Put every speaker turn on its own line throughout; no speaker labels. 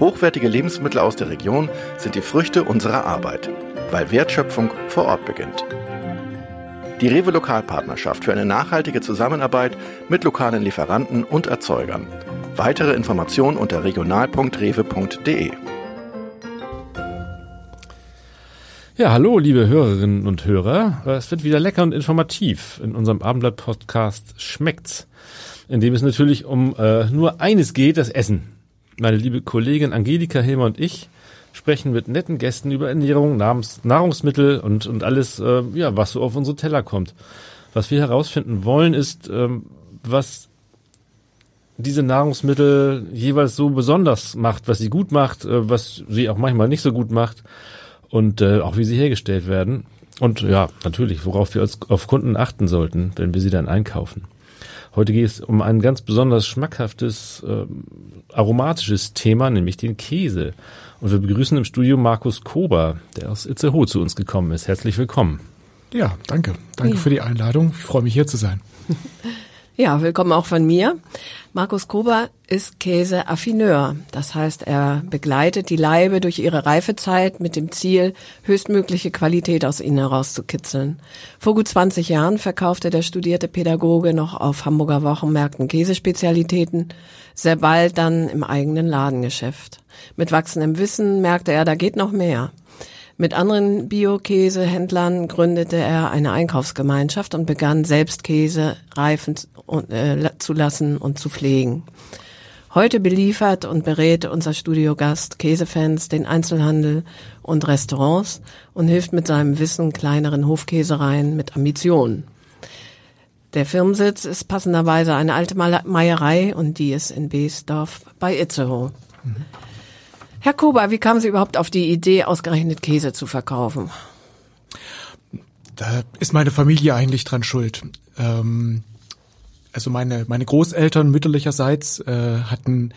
Hochwertige Lebensmittel aus der Region sind die Früchte unserer Arbeit, weil Wertschöpfung vor Ort beginnt. Die Rewe Lokalpartnerschaft für eine nachhaltige Zusammenarbeit mit lokalen Lieferanten und Erzeugern. Weitere Informationen unter regional.rewe.de.
Ja, hallo, liebe Hörerinnen und Hörer. Es wird wieder lecker und informativ in unserem Abendblatt-Podcast Schmeckt's, in dem es natürlich um äh, nur eines geht, das Essen. Meine liebe Kollegin Angelika Hilmer und ich sprechen mit netten Gästen über Ernährung, Nahrungs Nahrungsmittel und, und alles, äh, ja, was so auf unsere Teller kommt. Was wir herausfinden wollen, ist, ähm, was diese Nahrungsmittel jeweils so besonders macht, was sie gut macht, äh, was sie auch manchmal nicht so gut macht und äh, auch wie sie hergestellt werden. Und ja, natürlich, worauf wir als, auf Kunden achten sollten, wenn wir sie dann einkaufen. Heute geht es um ein ganz besonders schmackhaftes, äh, aromatisches Thema, nämlich den Käse. Und wir begrüßen im Studio Markus Kober, der aus Itzehoe zu uns gekommen ist. Herzlich willkommen.
Ja, danke. Danke ja. für die Einladung. Ich freue mich hier zu sein.
Ja, willkommen auch von mir. Markus Kober ist Käseaffineur. Das heißt, er begleitet die Leibe durch ihre Reifezeit mit dem Ziel, höchstmögliche Qualität aus ihnen herauszukitzeln. Vor gut 20 Jahren verkaufte der studierte Pädagoge noch auf Hamburger Wochenmärkten Käsespezialitäten, sehr bald dann im eigenen Ladengeschäft. Mit wachsendem Wissen merkte er, da geht noch mehr. Mit anderen Bio-Käsehändlern gründete er eine Einkaufsgemeinschaft und begann selbst Käse reifen äh, zu lassen und zu pflegen. Heute beliefert und berät unser Studiogast Käsefans, den Einzelhandel und Restaurants und hilft mit seinem Wissen kleineren Hofkäsereien mit Ambitionen. Der Firmensitz ist passenderweise eine alte Meierei und die ist in Beesdorf bei Itzehoe. Mhm. Herr Kober, wie kamen Sie überhaupt auf die Idee, ausgerechnet Käse zu verkaufen?
Da ist meine Familie eigentlich dran schuld. Ähm, also meine, meine Großeltern mütterlicherseits äh, hatten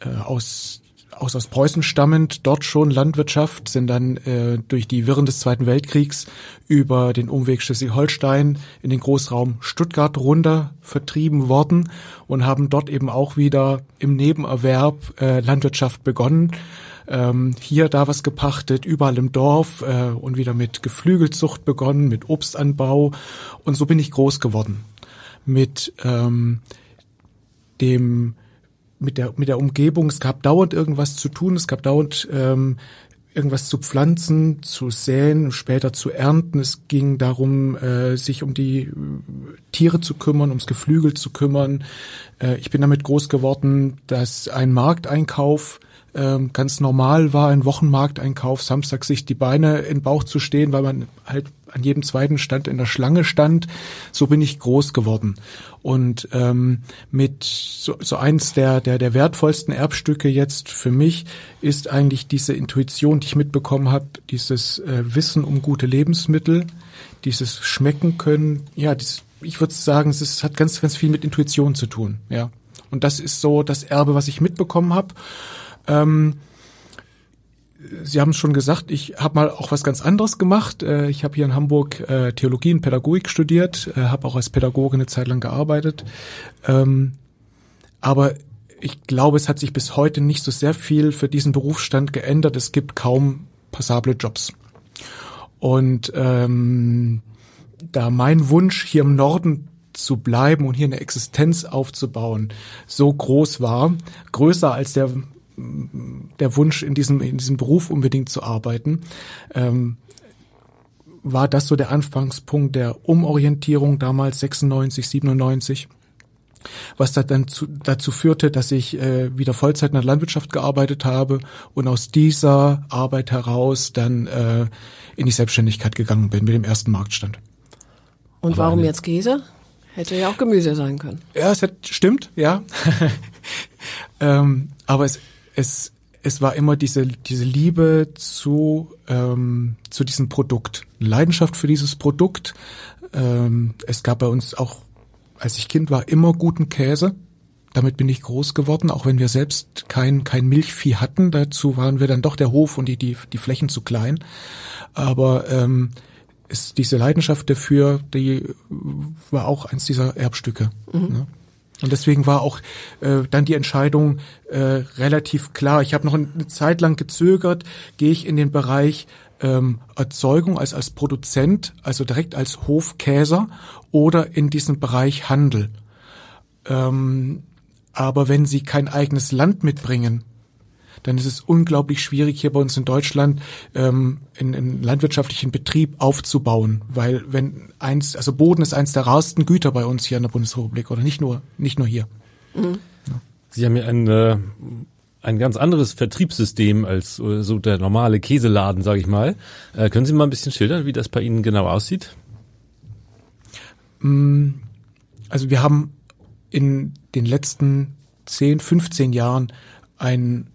äh, aus aus, aus Preußen stammend, dort schon Landwirtschaft, sind dann äh, durch die Wirren des Zweiten Weltkriegs über den Umweg Schleswig-Holstein in den Großraum Stuttgart runter vertrieben worden und haben dort eben auch wieder im Nebenerwerb äh, Landwirtschaft begonnen. Ähm, hier da was gepachtet, überall im Dorf äh, und wieder mit Geflügelzucht begonnen, mit Obstanbau und so bin ich groß geworden. Mit ähm, dem mit der, mit der Umgebung. Es gab dauernd irgendwas zu tun, es gab dauernd ähm, irgendwas zu pflanzen, zu säen, später zu ernten. Es ging darum, äh, sich um die äh, Tiere zu kümmern, ums Geflügel zu kümmern. Äh, ich bin damit groß geworden, dass ein Markteinkauf ähm, ganz normal war, ein Wochenmarkteinkauf, Samstag sich die Beine in den Bauch zu stehen, weil man halt an jedem zweiten Stand in der Schlange stand. So bin ich groß geworden. Und ähm, mit so, so eins der, der, der wertvollsten Erbstücke jetzt für mich ist eigentlich diese Intuition, die ich mitbekommen habe, dieses äh, Wissen um gute Lebensmittel, dieses Schmecken können. Ja, dieses, ich würde sagen, es ist, hat ganz, ganz viel mit Intuition zu tun. Ja. Und das ist so das Erbe, was ich mitbekommen habe. Ähm, Sie haben es schon gesagt, ich habe mal auch was ganz anderes gemacht. Äh, ich habe hier in Hamburg äh, Theologie und Pädagogik studiert, äh, habe auch als Pädagoge eine Zeit lang gearbeitet. Ähm, aber ich glaube, es hat sich bis heute nicht so sehr viel für diesen Berufsstand geändert. Es gibt kaum passable Jobs. Und ähm, da mein Wunsch hier im Norden zu bleiben und hier eine Existenz aufzubauen so groß war, größer als der der Wunsch, in diesem, in diesem Beruf unbedingt zu arbeiten, ähm, war das so der Anfangspunkt der Umorientierung damals 96, 97 was da dann zu, dazu führte, dass ich äh, wieder Vollzeit in der Landwirtschaft gearbeitet habe und aus dieser Arbeit heraus dann äh, in die Selbstständigkeit gegangen bin mit dem ersten Marktstand.
Und Aber warum jetzt Käse? Hätte ja auch Gemüse sein können.
Ja, es hat, stimmt, ja. ähm, aber es, es es war immer diese, diese Liebe zu, ähm, zu diesem Produkt, Leidenschaft für dieses Produkt. Ähm, es gab bei uns auch, als ich Kind war, immer guten Käse. Damit bin ich groß geworden, auch wenn wir selbst kein, kein Milchvieh hatten. Dazu waren wir dann doch der Hof und die, die, die Flächen zu klein. Aber ähm, ist diese Leidenschaft dafür, die war auch eins dieser Erbstücke. Mhm. Ne? Und deswegen war auch äh, dann die Entscheidung äh, relativ klar. Ich habe noch eine Zeit lang gezögert, gehe ich in den Bereich ähm, Erzeugung als als Produzent, also direkt als Hofkäser oder in diesen Bereich Handel. Ähm, aber wenn Sie kein eigenes Land mitbringen, dann ist es unglaublich schwierig hier bei uns in Deutschland ähm, in, in landwirtschaftlichen Betrieb aufzubauen, weil wenn eins, also Boden ist eins der rarsten Güter bei uns hier in der Bundesrepublik oder nicht nur nicht nur hier. Mhm.
Ja. Sie haben ja ein äh, ein ganz anderes Vertriebssystem als äh, so der normale Käseladen, sage ich mal. Äh, können Sie mal ein bisschen schildern, wie das bei Ihnen genau aussieht?
Mm, also wir haben in den letzten 10, 15 Jahren ein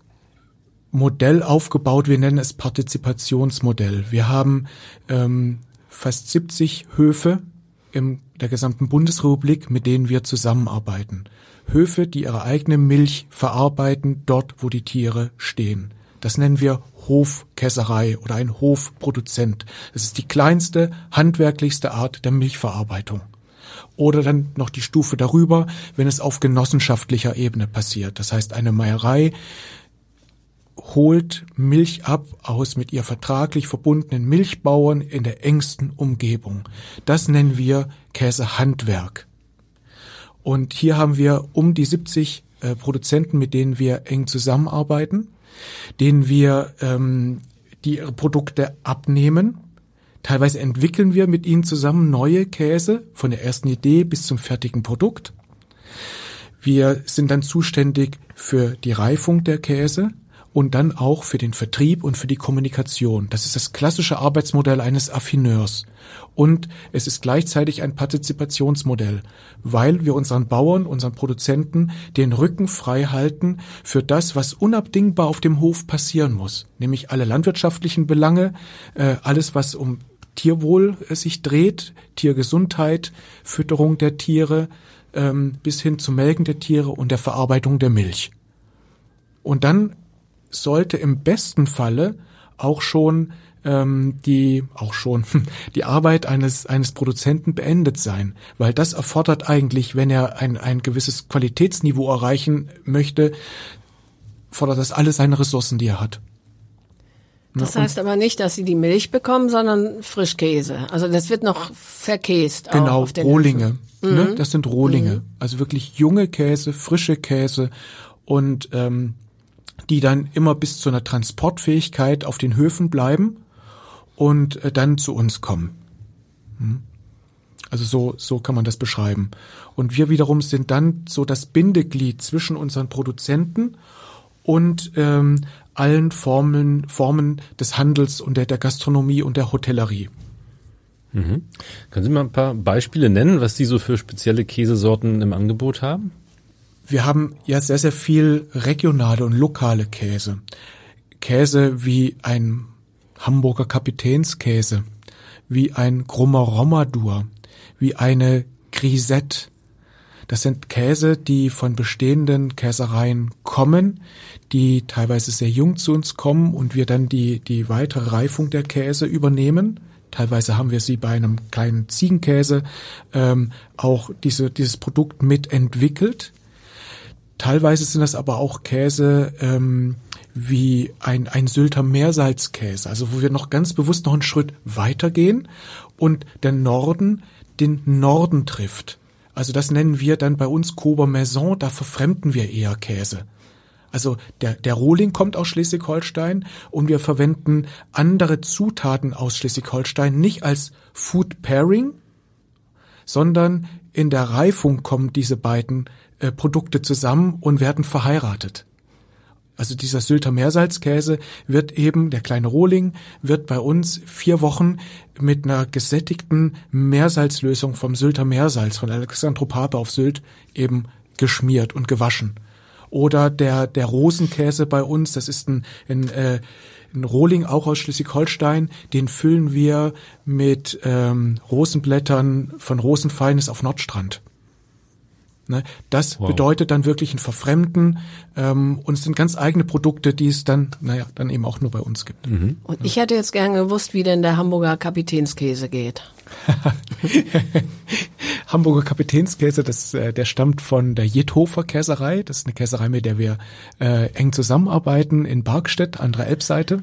Modell aufgebaut. Wir nennen es Partizipationsmodell. Wir haben ähm, fast 70 Höfe in der gesamten Bundesrepublik, mit denen wir zusammenarbeiten. Höfe, die ihre eigene Milch verarbeiten, dort, wo die Tiere stehen. Das nennen wir Hofkäserei oder ein Hofproduzent. Das ist die kleinste, handwerklichste Art der Milchverarbeitung. Oder dann noch die Stufe darüber, wenn es auf genossenschaftlicher Ebene passiert. Das heißt, eine Meierei holt Milch ab aus mit ihr vertraglich verbundenen Milchbauern in der engsten Umgebung. Das nennen wir Käsehandwerk. Und hier haben wir um die 70 äh, Produzenten, mit denen wir eng zusammenarbeiten, denen wir ähm, die ihre Produkte abnehmen. Teilweise entwickeln wir mit ihnen zusammen neue Käse von der ersten Idee bis zum fertigen Produkt. Wir sind dann zuständig für die Reifung der Käse und dann auch für den Vertrieb und für die Kommunikation. Das ist das klassische Arbeitsmodell eines Affineurs. Und es ist gleichzeitig ein Partizipationsmodell, weil wir unseren Bauern, unseren Produzenten den Rücken frei halten für das, was unabdingbar auf dem Hof passieren muss, nämlich alle landwirtschaftlichen Belange, äh, alles, was um Tierwohl äh, sich dreht, Tiergesundheit, Fütterung der Tiere, ähm, bis hin zum Melken der Tiere und der Verarbeitung der Milch. Und dann sollte im besten Falle auch schon ähm, die auch schon die Arbeit eines eines Produzenten beendet sein, weil das erfordert eigentlich, wenn er ein ein gewisses Qualitätsniveau erreichen möchte, fordert das alle seine Ressourcen, die er hat.
Das heißt aber nicht, dass sie die Milch bekommen, sondern Frischkäse. Also das wird noch verkäst.
Genau, auf den Rohlinge. Ne? Mhm. Ne? Das sind Rohlinge. Mhm. Also wirklich junge Käse, frische Käse. Und ähm, die dann immer bis zu einer Transportfähigkeit auf den Höfen bleiben und äh, dann zu uns kommen. Hm? Also so, so kann man das beschreiben. Und wir wiederum sind dann so das Bindeglied zwischen unseren Produzenten und ähm, allen Formen, Formen des Handels und der, der Gastronomie und der Hotellerie.
Mhm. Können Sie mal ein paar Beispiele nennen, was Sie so für spezielle Käsesorten im Angebot haben?
Wir haben ja sehr, sehr viel regionale und lokale Käse. Käse wie ein Hamburger Kapitänskäse, wie ein Grummer Romadur, wie eine Grisette. Das sind Käse, die von bestehenden Käsereien kommen, die teilweise sehr jung zu uns kommen und wir dann die, die weitere Reifung der Käse übernehmen. Teilweise haben wir sie bei einem kleinen Ziegenkäse ähm, auch diese, dieses Produkt mitentwickelt. Teilweise sind das aber auch Käse ähm, wie ein, ein Sylter Meersalzkäse, also wo wir noch ganz bewusst noch einen Schritt weitergehen und der Norden den Norden trifft. Also das nennen wir dann bei uns Cober Maison, da verfremden wir eher Käse. Also der, der Rohling kommt aus Schleswig-Holstein und wir verwenden andere Zutaten aus Schleswig-Holstein nicht als Food Pairing, sondern in der Reifung kommen diese beiden äh, Produkte zusammen und werden verheiratet. Also dieser Sylter Meersalzkäse wird eben, der kleine Rohling, wird bei uns vier Wochen mit einer gesättigten Meersalzlösung vom Sylter Meersalz, von Alexandropape auf Sylt, eben geschmiert und gewaschen. Oder der, der Rosenkäse bei uns, das ist ein, ein, äh, ein Rohling auch aus Schleswig-Holstein, den füllen wir mit ähm, Rosenblättern von Rosenfeines auf Nordstrand. Ne? Das wow. bedeutet dann wirklich ein Verfremden ähm, und es sind ganz eigene Produkte, die es dann, naja, dann eben auch nur bei uns gibt.
Mhm. Und ich hätte jetzt gerne gewusst, wie denn der Hamburger Kapitänskäse geht.
Hamburger Kapitänskäse, das, äh, der stammt von der Jethofer Käserei. Das ist eine Käserei, mit der wir äh, eng zusammenarbeiten in Barkstedt an der Elbseite.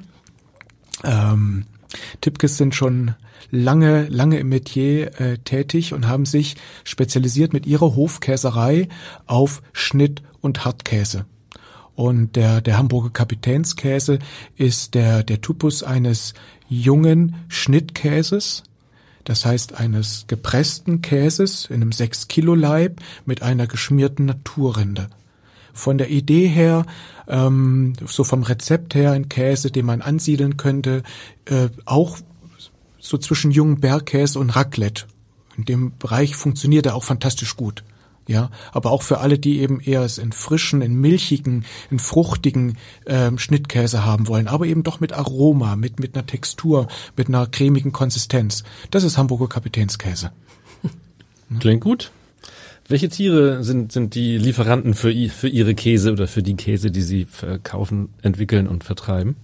Ähm, Tipkes sind schon lange, lange im Metier äh, tätig und haben sich spezialisiert mit ihrer Hofkäserei auf Schnitt- und Hartkäse. Und der, der Hamburger Kapitänskäse ist der, der Typus eines jungen Schnittkäses, das heißt eines gepressten Käses in einem 6 Kilo Leib mit einer geschmierten Naturrinde. Von der Idee her, ähm, so vom Rezept her, ein Käse, den man ansiedeln könnte, äh, auch so zwischen jungen Bergkäse und Raclette. In dem Bereich funktioniert er auch fantastisch gut. Ja, aber auch für alle, die eben eher es in frischen, in milchigen, in fruchtigen ähm, Schnittkäse haben wollen, aber eben doch mit Aroma, mit mit einer Textur, mit einer cremigen Konsistenz. Das ist Hamburger Kapitänskäse.
Klingt gut. Welche Tiere sind sind die Lieferanten für für ihre Käse oder für die Käse, die sie verkaufen, entwickeln und vertreiben?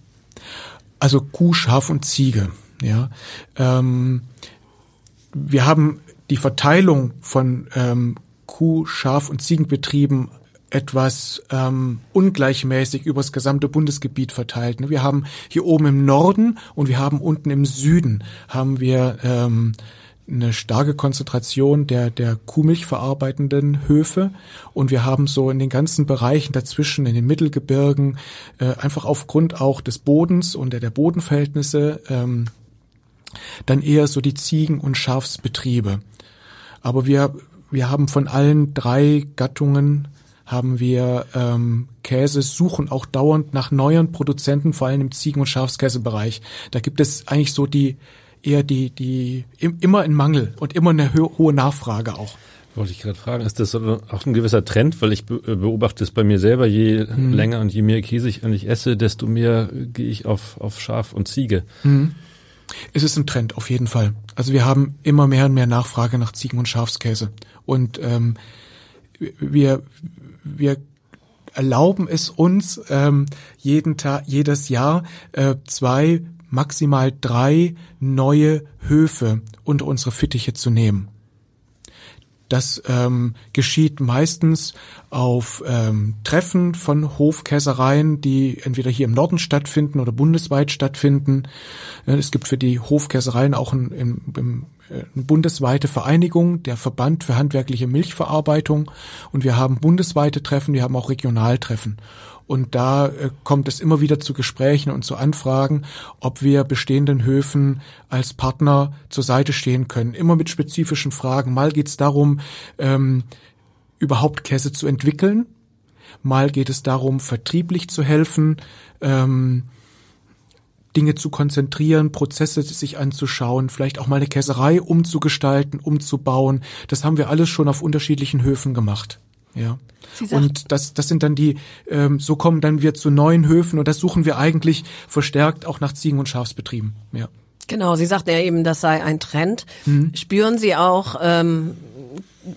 Also Kuh, Schaf und Ziege. Ja, ähm, wir haben die Verteilung von ähm, Kuh-, Schaf- und Ziegenbetrieben etwas ähm, ungleichmäßig übers gesamte Bundesgebiet verteilt. Ne? Wir haben hier oben im Norden und wir haben unten im Süden haben wir ähm, eine starke Konzentration der, der Kuhmilch verarbeitenden Höfe und wir haben so in den ganzen Bereichen dazwischen, in den Mittelgebirgen, äh, einfach aufgrund auch des Bodens und der, der Bodenverhältnisse ähm, dann eher so die Ziegen- und Schafsbetriebe. Aber wir, wir haben von allen drei Gattungen haben wir ähm, Käse, suchen auch dauernd nach neuen Produzenten, vor allem im Ziegen- und Schafskäsebereich. Da gibt es eigentlich so die eher die, die immer in Mangel und immer eine hohe Nachfrage auch.
Wollte ich gerade fragen, ist das auch ein gewisser Trend, weil ich beobachte es bei mir selber, je hm. länger und je mehr Käse ich eigentlich esse, desto mehr gehe ich auf, auf Schaf und Ziege. Hm.
Es ist ein Trend, auf jeden Fall. Also wir haben immer mehr und mehr Nachfrage nach Ziegen- und Schafskäse. Und ähm, wir, wir erlauben es uns, ähm, jeden Tag, jedes Jahr äh, zwei, maximal drei neue Höfe unter unsere Fittiche zu nehmen. Das ähm, geschieht meistens auf ähm, Treffen von Hofkäsereien, die entweder hier im Norden stattfinden oder bundesweit stattfinden. Es gibt für die Hofkäsereien auch ein, ein, ein, eine bundesweite Vereinigung, der Verband für handwerkliche Milchverarbeitung. Und wir haben bundesweite Treffen, wir haben auch Regionaltreffen. Und da äh, kommt es immer wieder zu Gesprächen und zu Anfragen, ob wir bestehenden Höfen als Partner zur Seite stehen können. Immer mit spezifischen Fragen. Mal geht es darum, ähm, überhaupt Käse zu entwickeln. Mal geht es darum, vertrieblich zu helfen. Ähm, Dinge zu konzentrieren, Prozesse sich anzuschauen, vielleicht auch mal eine Käserei umzugestalten, umzubauen. Das haben wir alles schon auf unterschiedlichen Höfen gemacht. Ja. Und das, das sind dann die, ähm, so kommen dann wir zu neuen Höfen und das suchen wir eigentlich verstärkt auch nach Ziegen- und Schafsbetrieben. Ja.
Genau, Sie sagten ja eben, das sei ein Trend. Mhm. Spüren Sie auch ähm,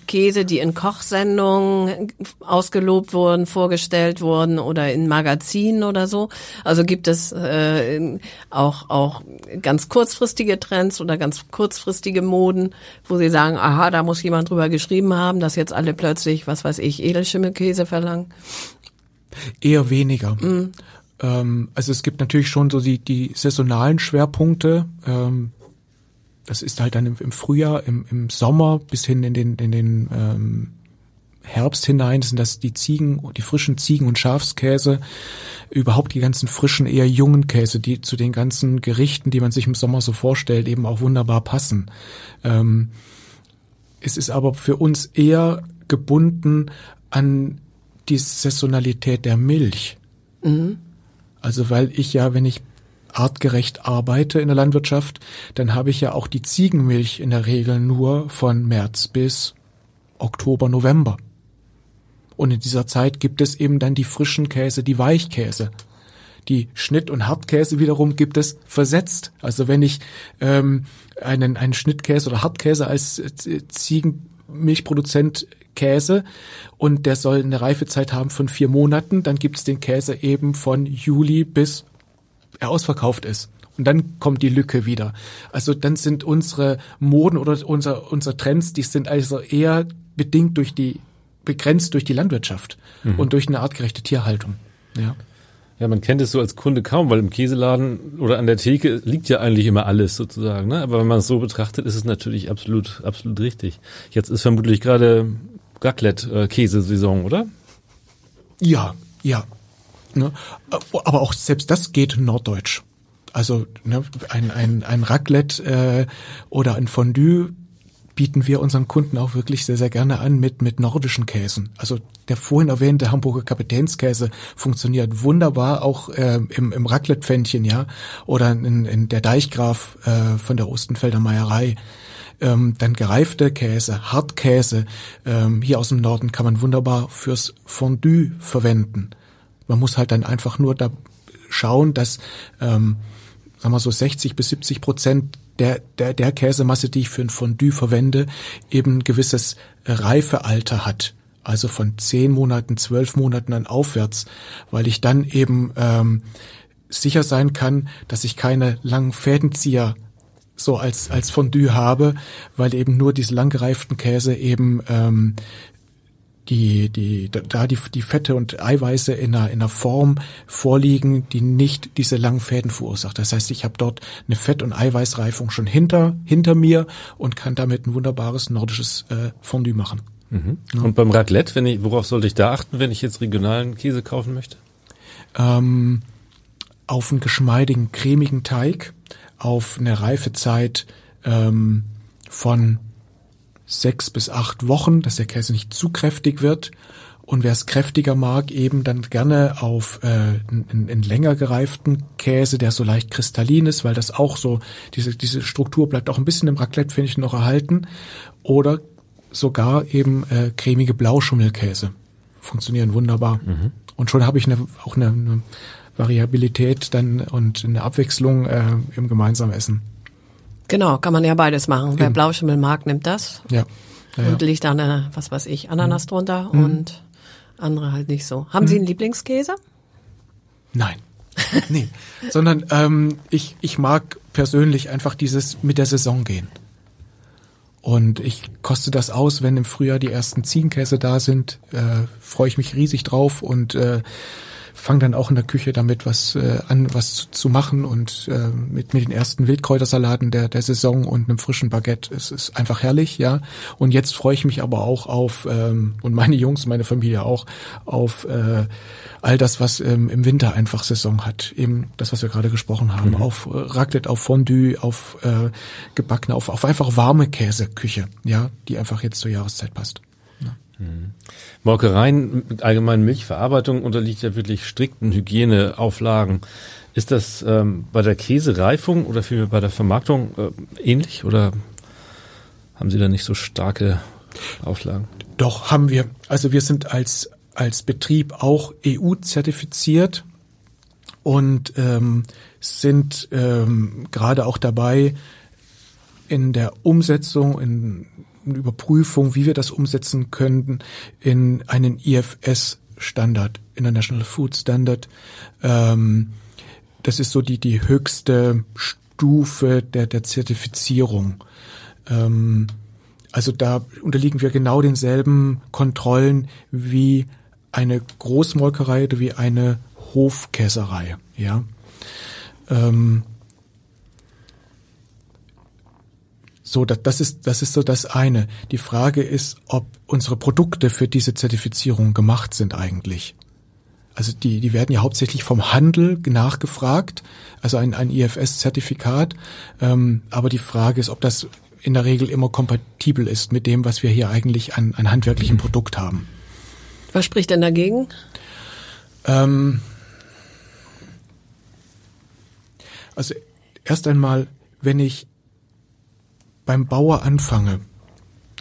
Käse, die in Kochsendungen ausgelobt wurden, vorgestellt wurden oder in Magazinen oder so. Also gibt es äh, auch auch ganz kurzfristige Trends oder ganz kurzfristige Moden, wo Sie sagen, aha, da muss jemand drüber geschrieben haben, dass jetzt alle plötzlich, was weiß ich, Edelschimmelkäse verlangen.
Eher weniger. Ähm, also es gibt natürlich schon so die, die saisonalen Schwerpunkte. Ähm, das ist halt dann im, im Frühjahr, im, im, Sommer bis hin in den, in den ähm, Herbst hinein sind das die Ziegen, die frischen Ziegen- und Schafskäse, überhaupt die ganzen frischen, eher jungen Käse, die zu den ganzen Gerichten, die man sich im Sommer so vorstellt, eben auch wunderbar passen. Ähm, es ist aber für uns eher gebunden an die Saisonalität der Milch. Mhm. Also weil ich ja, wenn ich artgerecht arbeite in der Landwirtschaft, dann habe ich ja auch die Ziegenmilch in der Regel nur von März bis Oktober, November. Und in dieser Zeit gibt es eben dann die frischen Käse, die Weichkäse. Die Schnitt- und Hartkäse wiederum gibt es versetzt. Also wenn ich ähm, einen, einen Schnittkäse oder Hartkäse als äh, Ziegenmilchproduzent Käse und der soll eine Reifezeit haben von vier Monaten, dann gibt es den Käse eben von Juli bis ausverkauft ist. Und dann kommt die Lücke wieder. Also dann sind unsere Moden oder unser, unsere Trends, die sind also eher bedingt durch die, begrenzt durch die Landwirtschaft mhm. und durch eine artgerechte Tierhaltung. Ja.
Ja, man kennt es so als Kunde kaum, weil im Käseladen oder an der Theke liegt ja eigentlich immer alles sozusagen. Ne? Aber wenn man es so betrachtet, ist es natürlich absolut, absolut richtig. Jetzt ist vermutlich gerade Raclette-Käsesaison, oder?
Ja, ja. Ne? Aber auch selbst das geht norddeutsch. Also ne, ein, ein, ein Raclette äh, oder ein Fondue bieten wir unseren Kunden auch wirklich sehr, sehr gerne an mit, mit nordischen Käsen. Also der vorhin erwähnte Hamburger Kapitänskäse funktioniert wunderbar auch äh, im, im Raclette-Pfännchen, ja, oder in, in der Deichgraf äh, von der Ostenfelder Meierei. Ähm, dann gereifte Käse, Hartkäse, ähm, hier aus dem Norden kann man wunderbar fürs Fondue verwenden. Man muss halt dann einfach nur da schauen, dass ähm, sagen wir so 60 bis 70 Prozent der, der, der Käsemasse, die ich für ein Fondue verwende, eben ein gewisses Reifealter hat. Also von zehn Monaten, zwölf Monaten an aufwärts, weil ich dann eben ähm, sicher sein kann, dass ich keine langen Fädenzieher so als als Fondue habe, weil eben nur diese langgereiften Käse eben ähm, die, die, da die, die Fette und Eiweiße in einer, in einer Form vorliegen, die nicht diese langen Fäden verursacht. Das heißt, ich habe dort eine Fett- und Eiweißreifung schon hinter, hinter mir und kann damit ein wunderbares nordisches äh, Fondue machen.
Mhm. Ja. Und beim Raclette, wenn ich, worauf sollte ich da achten, wenn ich jetzt regionalen Käse kaufen möchte?
Ähm, auf einen geschmeidigen, cremigen Teig, auf eine Reifezeit ähm, von sechs bis acht Wochen, dass der Käse nicht zu kräftig wird. Und wer es kräftiger mag, eben dann gerne auf äh, einen, einen länger gereiften Käse, der so leicht kristallin ist, weil das auch so, diese, diese Struktur bleibt auch ein bisschen im Raclette, finde ich, noch erhalten. Oder sogar eben äh, cremige Blauschummelkäse. Funktionieren wunderbar. Mhm. Und schon habe ich eine, auch eine, eine Variabilität dann und eine Abwechslung äh, im gemeinsamen Essen.
Genau, kann man ja beides machen. Wer Blauschimmel mag, nimmt das.
Ja. ja,
und legt da eine, was weiß ich, Ananas mhm. drunter mhm. und andere halt nicht so. Haben mhm. Sie einen Lieblingskäse?
Nein. nee. Sondern ähm, ich, ich mag persönlich einfach dieses mit der Saison gehen. Und ich koste das aus, wenn im Frühjahr die ersten Ziegenkäse da sind, äh, freue ich mich riesig drauf und äh, fange dann auch in der Küche damit was äh, an, was zu, zu machen und äh, mit, mit den ersten Wildkräutersalaten der, der Saison und einem frischen Baguette. Es ist einfach herrlich, ja. Und jetzt freue ich mich aber auch auf, ähm, und meine Jungs, meine Familie auch, auf äh, all das, was ähm, im Winter einfach Saison hat. Eben das, was wir gerade gesprochen haben. Mhm. Auf äh, Raclette, auf Fondue, auf äh, gebackene, auf, auf einfach warme Käseküche, ja, die einfach jetzt zur Jahreszeit passt.
Mhm. Molkereien, allgemein Milchverarbeitung unterliegt ja wirklich strikten Hygieneauflagen. Ist das ähm, bei der Käsereifung oder vielmehr bei der Vermarktung äh, ähnlich oder haben Sie da nicht so starke Auflagen?
Doch, haben wir. Also wir sind als, als Betrieb auch EU-zertifiziert und ähm, sind ähm, gerade auch dabei, in der Umsetzung, in Überprüfung, wie wir das umsetzen könnten in einen IFS-Standard, International Food Standard. Ähm, das ist so die, die höchste Stufe der, der Zertifizierung. Ähm, also da unterliegen wir genau denselben Kontrollen wie eine Großmolkerei oder wie eine Hofkäserei, ja. Ähm, So, das, das ist, das ist so das eine. Die Frage ist, ob unsere Produkte für diese Zertifizierung gemacht sind eigentlich. Also die, die werden ja hauptsächlich vom Handel nachgefragt, also ein, ein IFS-Zertifikat. Ähm, aber die Frage ist, ob das in der Regel immer kompatibel ist mit dem, was wir hier eigentlich an, an handwerklichem Produkt haben.
Was spricht denn dagegen?
Ähm, also erst einmal, wenn ich beim Bauer anfange,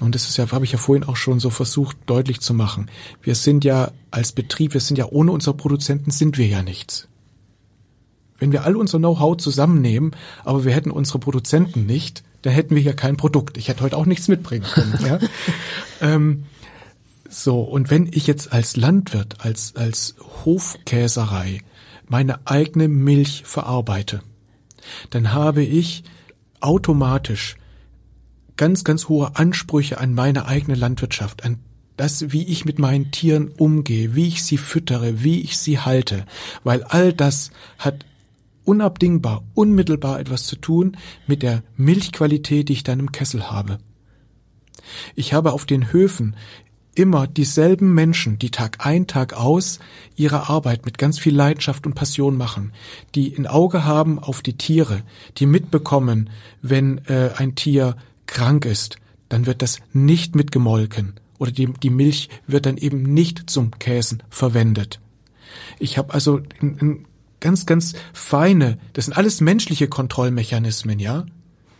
Und das ist ja, habe ich ja vorhin auch schon so versucht deutlich zu machen. Wir sind ja als Betrieb, wir sind ja ohne unsere Produzenten sind wir ja nichts. Wenn wir all unser Know-how zusammennehmen, aber wir hätten unsere Produzenten nicht, dann hätten wir ja kein Produkt. Ich hätte heute auch nichts mitbringen können. ja? ähm, so, und wenn ich jetzt als Landwirt, als, als Hofkäserei meine eigene Milch verarbeite, dann habe ich automatisch ganz, ganz hohe Ansprüche an meine eigene Landwirtschaft, an das, wie ich mit meinen Tieren umgehe, wie ich sie füttere, wie ich sie halte, weil all das hat unabdingbar, unmittelbar etwas zu tun mit der Milchqualität, die ich dann im Kessel habe. Ich habe auf den Höfen immer dieselben Menschen, die Tag ein, Tag aus ihre Arbeit mit ganz viel Leidenschaft und Passion machen, die ein Auge haben auf die Tiere, die mitbekommen, wenn äh, ein Tier krank ist, dann wird das nicht mitgemolken oder die, die Milch wird dann eben nicht zum Käsen verwendet. Ich habe also ein, ein ganz, ganz feine, das sind alles menschliche Kontrollmechanismen, ja,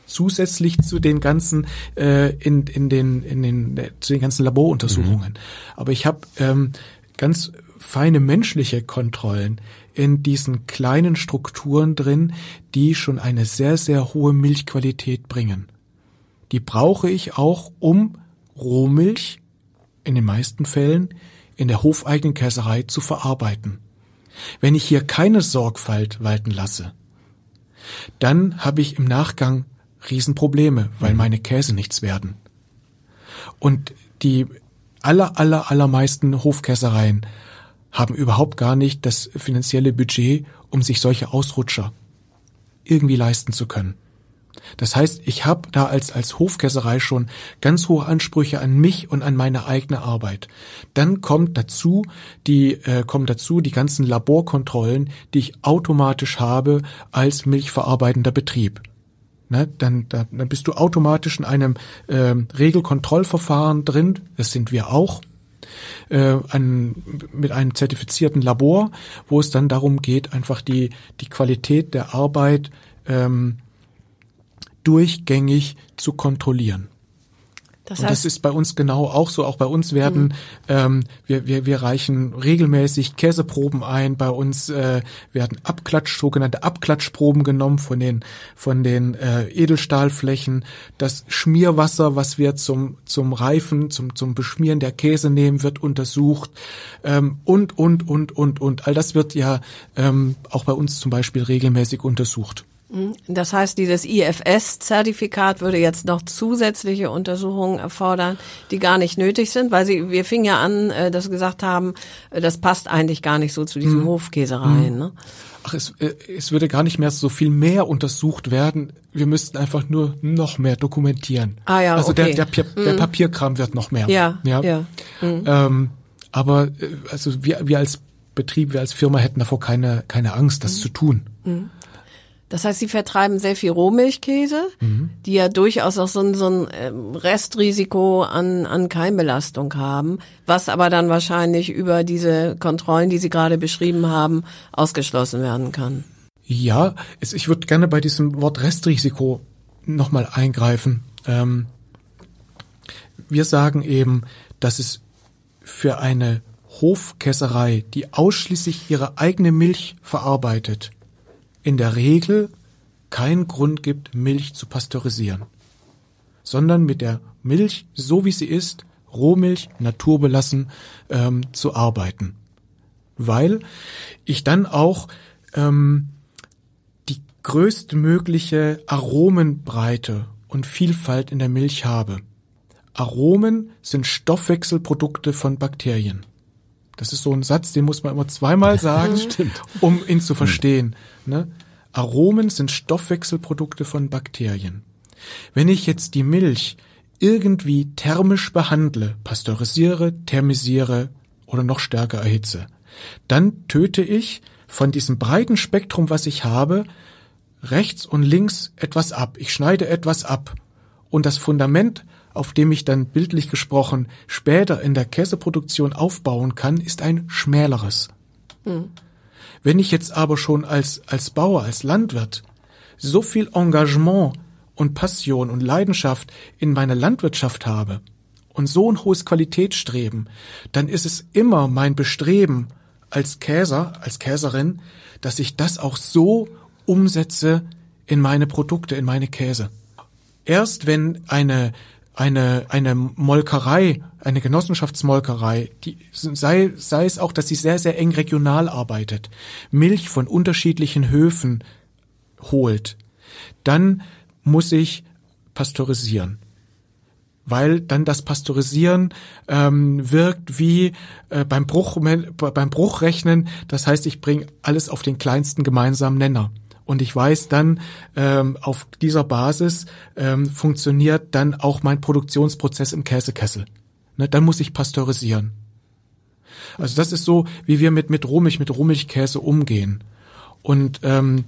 zusätzlich zu den ganzen äh, in, in den in den äh, zu den ganzen Laboruntersuchungen. Mhm. Aber ich habe ähm, ganz feine menschliche Kontrollen in diesen kleinen Strukturen drin, die schon eine sehr sehr hohe Milchqualität bringen. Die brauche ich auch, um Rohmilch in den meisten Fällen in der hofeigenen Käserei zu verarbeiten. Wenn ich hier keine Sorgfalt walten lasse, dann habe ich im Nachgang Riesenprobleme, weil mhm. meine Käse nichts werden. Und die aller, aller, allermeisten Hofkäsereien haben überhaupt gar nicht das finanzielle Budget, um sich solche Ausrutscher irgendwie leisten zu können. Das heißt, ich habe da als, als Hofkäserei schon ganz hohe Ansprüche an mich und an meine eigene Arbeit. Dann kommt dazu die, äh, kommen dazu die ganzen Laborkontrollen, die ich automatisch habe als milchverarbeitender Betrieb. Ne, dann, dann, bist du automatisch in einem äh, Regelkontrollverfahren drin, das sind wir auch, äh, ein, mit einem zertifizierten Labor, wo es dann darum geht, einfach die, die Qualität der Arbeit ähm, durchgängig zu kontrollieren. Das heißt, und das ist bei uns genau auch so. Auch bei uns werden mhm. ähm, wir, wir, wir reichen regelmäßig Käseproben ein. Bei uns äh, werden Abklatsch, sogenannte Abklatschproben genommen von den von den äh, Edelstahlflächen. Das Schmierwasser, was wir zum zum Reifen, zum zum Beschmieren der Käse nehmen, wird untersucht ähm, und und und und und. All das wird ja ähm, auch bei uns zum Beispiel regelmäßig untersucht.
Mhm. Das heißt, dieses IFS-Zertifikat würde jetzt noch zusätzliche Untersuchungen erfordern, die gar nicht nötig sind, weil sie, wir fingen ja an, äh, dass wir gesagt haben, äh, das passt eigentlich gar nicht so zu diesen hm. Hofkäsereien. Hm. Ne?
Ach, es, äh, es würde gar nicht mehr so viel mehr untersucht werden. Wir müssten einfach nur noch mehr dokumentieren.
Ah ja,
Also
okay.
der, der, der, hm. Papierkram wird noch mehr.
Ja, ja. ja.
Hm. Ähm, aber also wir, wir als Betrieb, wir als Firma hätten davor keine, keine Angst, das hm. zu tun.
Das heißt, sie vertreiben sehr viel Rohmilchkäse, mhm. die ja durchaus auch so ein, so ein ähm, Restrisiko an, an Keimbelastung haben, was aber dann wahrscheinlich über diese Kontrollen, die Sie gerade beschrieben haben, ausgeschlossen werden kann.
Ja, ich würde gerne bei diesem Wort Restrisiko nochmal eingreifen. Ähm, wir sagen eben, dass es für eine Hofkäserei, die ausschließlich ihre eigene Milch verarbeitet, in der Regel keinen Grund gibt, Milch zu pasteurisieren, sondern mit der Milch, so wie sie ist, Rohmilch, naturbelassen, ähm, zu arbeiten. Weil ich dann auch ähm, die größtmögliche Aromenbreite und Vielfalt in der Milch habe. Aromen sind Stoffwechselprodukte von Bakterien. Das ist so ein Satz, den muss man immer zweimal sagen, um ihn zu verstehen. Ne? Aromen sind Stoffwechselprodukte von Bakterien. Wenn ich jetzt die Milch irgendwie thermisch behandle, pasteurisiere, thermisiere oder noch stärker erhitze, dann töte ich von diesem breiten Spektrum, was ich habe, rechts und links etwas ab. Ich schneide etwas ab. Und das Fundament auf dem ich dann bildlich gesprochen später in der Käseproduktion aufbauen kann, ist ein schmäleres. Mhm. Wenn ich jetzt aber schon als, als Bauer, als Landwirt so viel Engagement und Passion und Leidenschaft in meiner Landwirtschaft habe und so ein hohes Qualitätsstreben, dann ist es immer mein Bestreben als Käser, als Käserin, dass ich das auch so umsetze in meine Produkte, in meine Käse. Erst wenn eine eine, eine Molkerei, eine Genossenschaftsmolkerei, die, sei, sei es auch, dass sie sehr, sehr eng regional arbeitet, Milch von unterschiedlichen Höfen holt, dann muss ich pasteurisieren. Weil dann das Pasteurisieren ähm, wirkt wie äh, beim, Bruch, beim Bruchrechnen, das heißt, ich bringe alles auf den kleinsten gemeinsamen Nenner. Und ich weiß dann, ähm, auf dieser Basis ähm, funktioniert dann auch mein Produktionsprozess im Käsekessel. Ne, dann muss ich pasteurisieren. Also das ist so, wie wir mit, mit Rohmilch, mit Rohmilchkäse umgehen. Und ähm,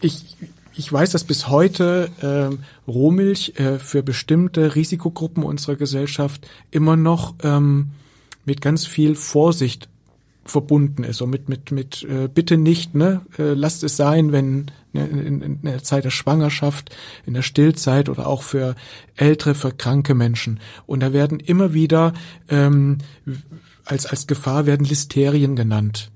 ich, ich weiß, dass bis heute äh, Rohmilch äh, für bestimmte Risikogruppen unserer Gesellschaft immer noch ähm, mit ganz viel Vorsicht verbunden ist. Und mit mit mit äh, bitte nicht ne äh, lasst es sein wenn ne, in, in der Zeit der Schwangerschaft in der Stillzeit oder auch für ältere für kranke Menschen. Und da werden immer wieder ähm, als als Gefahr werden Listerien genannt.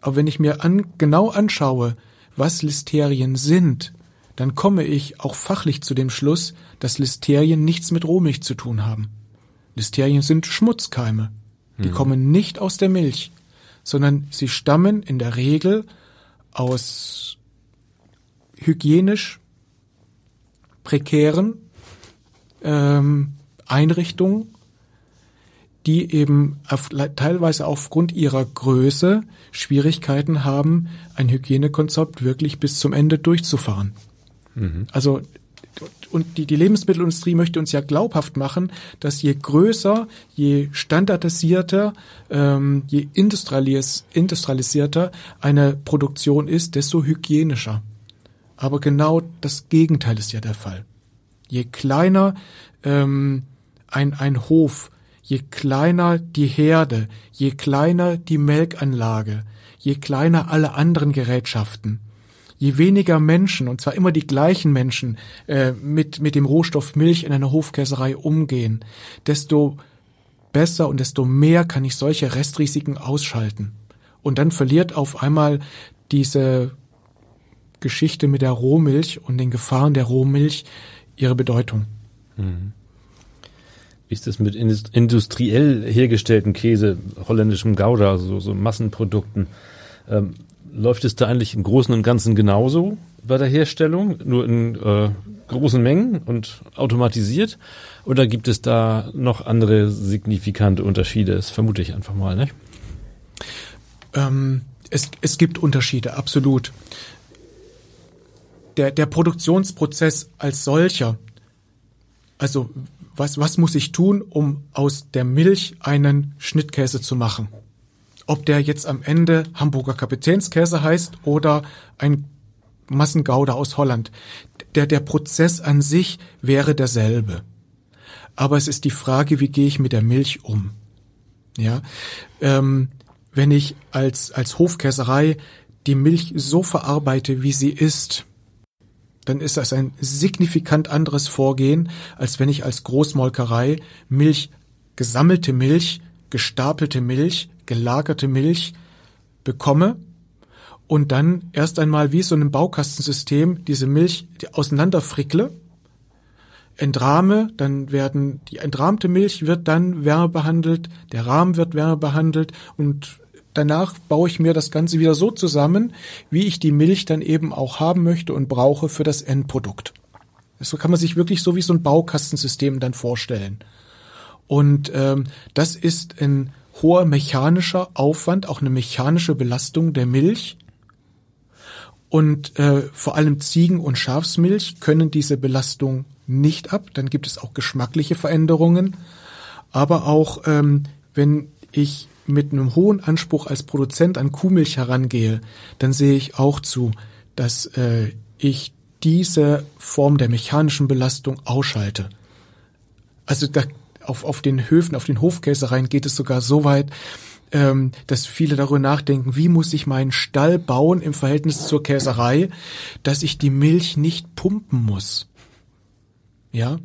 Aber wenn ich mir an, genau anschaue was Listerien sind dann komme ich auch fachlich zu dem Schluss dass Listerien nichts mit Rohmilch zu tun haben. Listerien sind Schmutzkeime die hm. kommen nicht aus der Milch sondern sie stammen in der Regel aus hygienisch prekären ähm, Einrichtungen, die eben auf, teilweise aufgrund ihrer Größe Schwierigkeiten haben, ein Hygienekonzept wirklich bis zum Ende durchzufahren. Mhm. Also und die, die Lebensmittelindustrie möchte uns ja glaubhaft machen, dass je größer, je standardisierter, ähm, je industrialis industrialisierter eine Produktion ist, desto hygienischer. Aber genau das Gegenteil ist ja der Fall. Je kleiner ähm, ein, ein Hof, je kleiner die Herde, je kleiner die Melkanlage, je kleiner alle anderen Gerätschaften, je weniger Menschen, und zwar immer die gleichen Menschen, äh, mit, mit dem Rohstoff Milch in einer Hofkäserei umgehen, desto besser und desto mehr kann ich solche Restrisiken ausschalten. Und dann verliert auf einmal diese Geschichte mit der Rohmilch und den Gefahren der Rohmilch ihre Bedeutung.
Mhm. Wie ist das mit industriell hergestellten Käse, holländischem Gouda, so, so Massenprodukten? Ähm, läuft es da eigentlich im Großen und Ganzen genauso bei der Herstellung, nur in äh, großen Mengen und automatisiert? Oder gibt es da noch andere signifikante Unterschiede? Das vermute ich einfach mal, nicht?
Ähm, es, es gibt Unterschiede, absolut. Der, der Produktionsprozess als solcher, also was, was muss ich tun, um aus der Milch einen Schnittkäse zu machen? Ob der jetzt am Ende Hamburger Kapitänskäse heißt oder ein Massengouda aus Holland. Der, der Prozess an sich wäre derselbe. Aber es ist die Frage, wie gehe ich mit der Milch um? Ja, ähm, wenn ich als, als Hofkäserei die Milch so verarbeite, wie sie ist, dann ist das ein signifikant anderes Vorgehen, als wenn ich als Großmolkerei Milch, gesammelte Milch, gestapelte Milch gelagerte Milch bekomme und dann erst einmal wie so ein Baukastensystem diese Milch auseinanderfrickle, entrahme, dann werden die entrahmte Milch wird dann wärmebehandelt, der Rahmen wird wärmebehandelt und danach baue ich mir das Ganze wieder so zusammen, wie ich die Milch dann eben auch haben möchte und brauche für das Endprodukt. So kann man sich wirklich so wie so ein Baukastensystem dann vorstellen. Und ähm, das ist ein hoher mechanischer Aufwand, auch eine mechanische Belastung der Milch. Und äh, vor allem Ziegen- und Schafsmilch können diese Belastung nicht ab. Dann gibt es auch geschmackliche Veränderungen. Aber auch ähm, wenn ich mit einem hohen Anspruch als Produzent an Kuhmilch herangehe, dann sehe ich auch zu, dass äh, ich diese Form der mechanischen Belastung ausschalte. Also da auf, auf den Höfen, auf den Hofkäsereien geht es sogar so weit, ähm, dass viele darüber nachdenken, wie muss ich meinen Stall bauen im Verhältnis zur Käserei, dass ich die Milch nicht pumpen muss. Ja,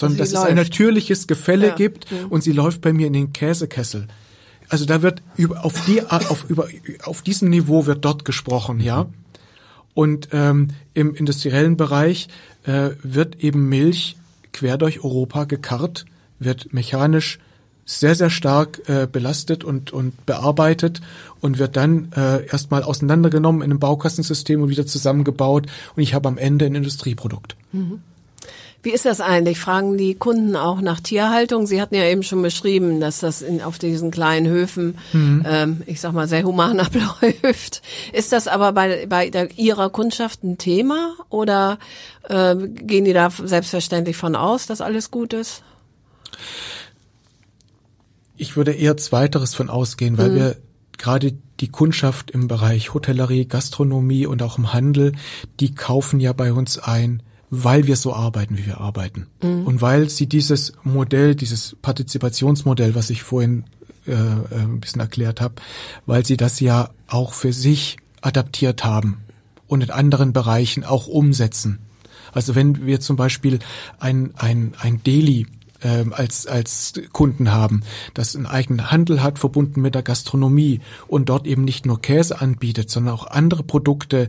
sondern dass läuft. es ein natürliches Gefälle ja. gibt mhm. und sie läuft bei mir in den Käsekessel. Also da wird über, auf die auf über auf diesem Niveau wird dort gesprochen, ja. Und ähm, im industriellen Bereich äh, wird eben Milch quer durch Europa gekarrt, wird mechanisch sehr, sehr stark äh, belastet und, und bearbeitet und wird dann äh, erstmal auseinandergenommen in einem Baukastensystem und wieder zusammengebaut und ich habe am Ende ein Industrieprodukt.
Mhm. Wie ist das eigentlich? Fragen die Kunden auch nach Tierhaltung? Sie hatten ja eben schon beschrieben, dass das in, auf diesen kleinen Höfen, mhm. ähm, ich sag mal, sehr human abläuft. Ist das aber bei, bei der, Ihrer Kundschaft ein Thema oder äh, gehen die da selbstverständlich von aus, dass alles gut ist?
Ich würde eher zweiteres von ausgehen, weil mhm. wir gerade die Kundschaft im Bereich Hotellerie, Gastronomie und auch im Handel, die kaufen ja bei uns ein, weil wir so arbeiten, wie wir arbeiten. Mhm. Und weil sie dieses Modell, dieses Partizipationsmodell, was ich vorhin äh, äh ein bisschen erklärt habe, weil sie das ja auch für sich adaptiert haben und in anderen Bereichen auch umsetzen. Also wenn wir zum Beispiel ein, ein, ein Deli ähm, als, als Kunden haben, das einen eigenen Handel hat, verbunden mit der Gastronomie und dort eben nicht nur Käse anbietet, sondern auch andere Produkte